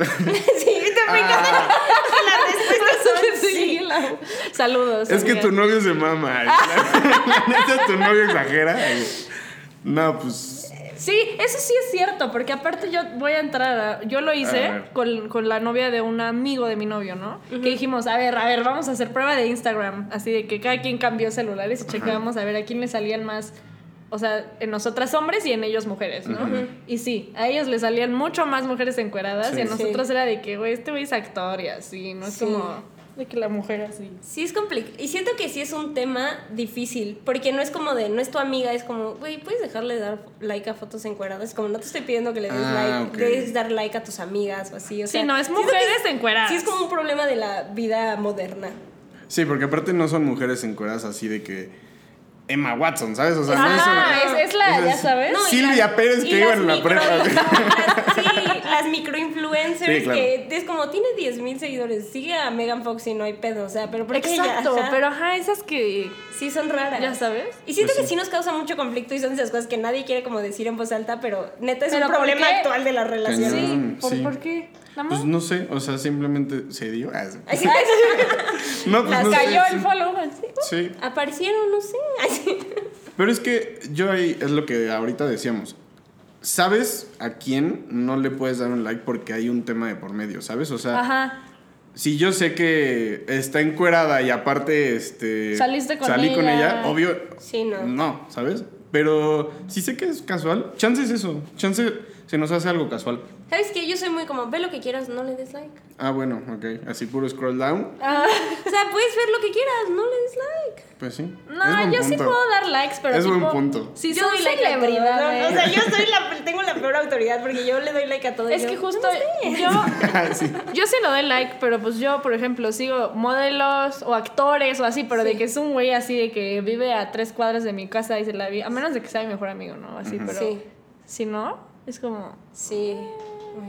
respuestas son Sí, sí. la- Saludos. Es que tu novio se mama. La, la neta, tu novio exagera. No, pues. Sí, eso sí es cierto, porque aparte yo voy a entrar a... Yo lo hice con, con la novia de un amigo de mi novio, ¿no? Que dijimos, a ver, a ver, vamos a hacer prueba de Instagram. Así de que cada quien cambió celulares y checábamos a ver a quién le salían más... O sea, en nosotras hombres y en ellos mujeres, ¿no? Y sí, a ellos les salían mucho más mujeres encueradas Sí. y a nosotros Sí. era de que, güey, este güey es actor y así, no es Sí. como de que la mujer así. Sí, es complicado. Y siento que sí es un tema difícil, porque no es como de, no es tu amiga, es como, güey, puedes dejarle de dar like a fotos encueradas. Es como, no te estoy pidiendo que le des Ah, like, ok. debes dar like a tus amigas o así. O Sí, no, es mujeres encueradas. Sí, es como un problema de la vida moderna. Sí, porque aparte no son mujeres encueradas así de que. Emma Watson, ¿sabes? O sea, no Ah, es una- es, es la, es- ya sabes. No, Silvia las- Pérez que iba en la micro- prepa. las- sí, las microinfluencers Sí, claro. que es como, tiene 10 mil seguidores, sigue a Megan Fox y no hay pedo, o sea, pero ¿por qué? Exacto, pero ajá, esas que... Sí, son raras. Ya sabes. Y siento Pues que sí. sí nos causa mucho conflicto y son esas cosas que nadie quiere como decir en voz alta, pero neta es ¿Pero un problema qué? actual de las relaciones. Sí, ¿por, sí. ¿por qué? ¿Nada más? Pues no sé, o sea, simplemente se dio. Ah. No, pues Las no sé, Cayó sí. el follow. así. Sí. Aparecieron, no sé. Pero es que yo ahí es lo que ahorita decíamos. ¿Sabes a quién no le puedes dar un like porque hay un tema de por medio, ¿sabes? O sea, Ajá. si yo sé que está encuerada y aparte este Saliste con salí con ella. ella, obvio Sí, no. no, ¿sabes? Pero si sé que es casual, chance es eso, chance se nos hace algo casual. ¿Sabes qué? Yo soy muy como, ve lo que quieras, no le des like. Ah, bueno, ok, así puro scroll down, Ah, O sea, puedes ver lo que quieras, no le des like. pues sí. es no, buen yo sí punto. puedo dar likes, pero Es tipo, buen punto. Si yo soy doy like celebridad, ¿no? O sea, yo soy la, tengo la peor autoridad porque yo le doy like a todo. Es yo, que justo "No sé". yo, Sí. yo sí lo doy like, pero pues yo, por ejemplo, sigo modelos o actores o así, pero de Sí. que es un güey así de que vive a tres cuadras de mi casa y se la vi, a menos de que sea mi mejor amigo, ¿no? Así, pero Sí. si no, es como... Sí.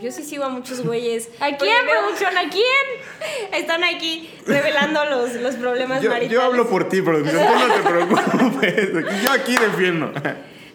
Yo sí sigo a muchos güeyes. ¿A quién, producción? ¿A quién? Están aquí revelando los, los problemas Yo, maritales. yo hablo por ti, producción, tú no te preocupes. Yo aquí defiendo.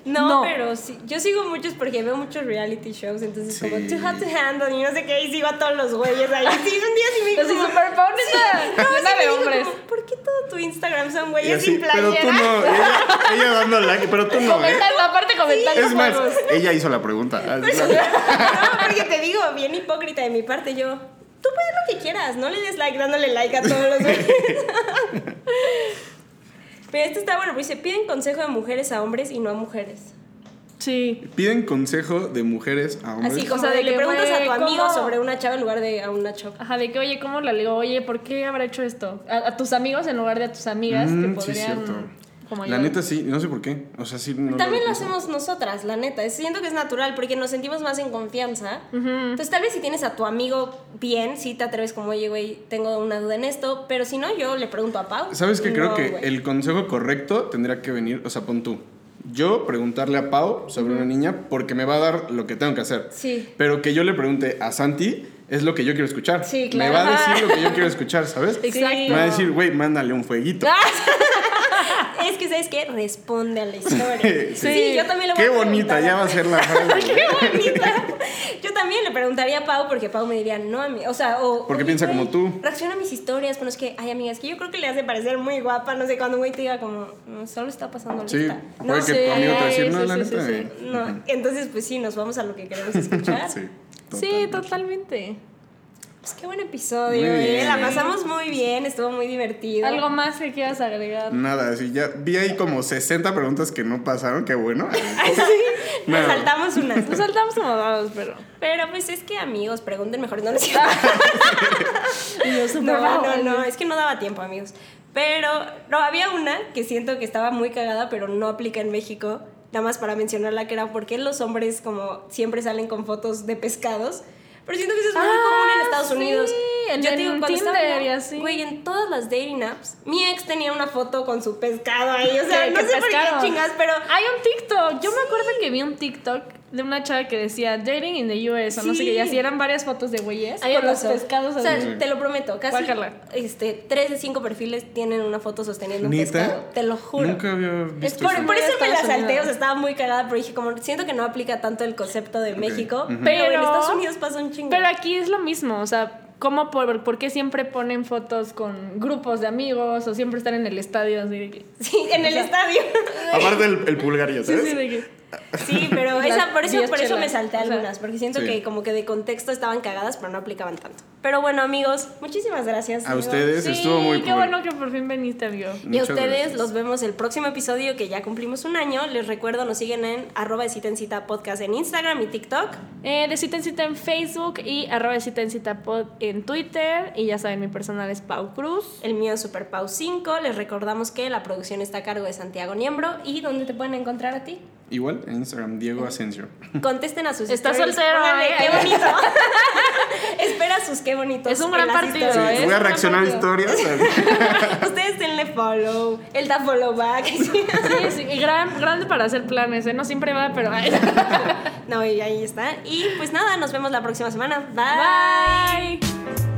No, No. pero sí. Yo sigo muchos porque veo muchos reality shows, entonces Sí. como Too Hot to Handle y no sé qué, y sigo a todos los güeyes ahí. Sí, un día sí me dijo Así como- super pau, neta, No, sí de dijo hombres. como, ¿por qué todo tu Instagram son güeyes así, sin pero playera? tú no, ella, ella dando like, pero tú no, ¿eh? Aparte comentando Es más, juegos. ella hizo la pregunta. No, porque te digo, bien hipócrita de mi parte, yo. tú puedes lo que quieras, no le des like dándole like a todos los videos. Pero esto está bueno, porque dice, piden consejo de mujeres a hombres y no a mujeres. Sí. Piden consejo de mujeres a hombres. Así O sea, de, de le que, preguntas a tu amigo ¿cómo? sobre una chava en lugar de a una chava. Ajá, de que, oye, ¿cómo la ligo? Oye, ¿por qué habrá hecho esto? A, a tus amigos en lugar de a tus amigas que Mm, sí, podrían. cierto. Como La neta sí, no sé por qué. O sea, sí. no También lo hacemos nosotras, la neta. Siento que es natural porque nos sentimos más en confianza. Entonces, tal vez si tienes a tu amigo bien, sí te atreves como, oye, güey, tengo una duda en esto. Pero si no, yo le pregunto a Pau. ¿Sabes qué? Creo que el consejo correcto tendría que venir, o sea, pon tú. Yo preguntarle a Pau sobre una niña porque me va a dar lo que tengo que hacer. Sí. Pero que yo le pregunte a Santi es lo que yo quiero escuchar. Sí, Me claro. va a decir lo que yo quiero escuchar, ¿sabes? Exacto. Me va a decir, güey, mándale un fueguito. Es que, ¿sabes qué? Responde a la historia. Sí. yo también le voy Qué a bonita, ya va a ser la frase. Qué bonita. Yo también le preguntaría a Pau porque Pau me diría, no a mí. O sea, o. Porque "Oye, piensa güey, como tú". Reacciona a mis historias, pero es que, ay, amigas, que yo creo que le hace parecer muy guapa. No sé, cuando un güey te diga, como, "No, solo está pasando Sí, lista. No que sé. amigo te decir, sí, no, la sí, sí, neta. sí. eh". No, entonces, pues sí, nos vamos a lo que queremos escuchar. Sí, Sí, totalmente. Pues qué buen episodio, Muy eh. La pasamos muy bien, estuvo muy divertido. ¿Algo más que quieras agregar? Nada, así ya vi ahí como 60 preguntas que no pasaron, qué bueno. Nos No. saltamos unas. Nos saltamos como dados, pero. Pero pues es que amigos, pregunten mejor. No, no, es cierto. Y yo súper no, no, no, es que no daba tiempo, amigos. Pero, no, había una que siento que estaba muy cagada, pero no aplica en México. Nada más para mencionarla, que era porque los hombres como siempre salen con fotos de pescados. Pero siento que eso es muy Ah, común en Estados sí, Unidos. en- Yo te en digo, cuando estaba. Güey, en todas las dating apps, mi ex tenía una foto con su pescado ahí. O sea, ¿Qué- no sé por pescado? qué chingas, pero Hay un TikTok. Yo me acuerdo que vi un TikTok de una chava que decía dating in the US o no sé Sí. qué. Y así eran varias fotos de güeyes A mí con los pescados O sea, así. te lo prometo, casi Guácala. este, tres de cinco perfiles tienen una foto sosteniendo un pescado. Te lo juro. Nunca había Es visto por, eso. por eso me la salté, o sea, estaba muy cagada, pero dije, como siento que no aplica tanto el concepto de México, ujú. pero, en Pero- Estados Unidos pasa un chingo. Pero aquí es lo mismo, o sea, ¿cómo por, por qué siempre ponen fotos con grupos de amigos o siempre están en el estadio? Así de que- sí, en el estadio. Aparte el, el pulgario, Sí, ¿sabes? sí, de que- Sí, pero esa, por eso, por eso me salté o sea. algunas, porque siento Sí. que como que de contexto estaban cagadas, pero no aplicaban tanto. Pero bueno, amigos, muchísimas gracias. A amigos. ustedes Sí, estuvo muy qué cool. bueno que por fin viniste, amigo. Y a Muchas ustedes gracias. los vemos el próximo episodio que ya cumplimos un año. Les recuerdo, nos siguen en arroba de cita en cita podcast en Instagram y TikTok. Eh, de cita en cita en Facebook y arroba de cita en cita pod en Twitter. Y ya saben, mi personal es Pau Cruz. El mío es Super Pau 5. Les recordamos que la producción está a cargo de Santiago Niembro. ¿Y dónde te pueden encontrar a ti? Igual en Instagram, Diego Asensio. Contesten a sus Está stories. soltero, ¿eh? qué bonito. Espera sus qué bonitos. Es un gran partido. ¿eh? Voy a reaccionar a historias. Ustedes denle follow. Él da follow back. Sí, sí, y gran, grande para hacer planes, ¿eh? No siempre va, pero... no, y ahí está. Y pues nada, nos vemos la próxima semana. Bye. Bye.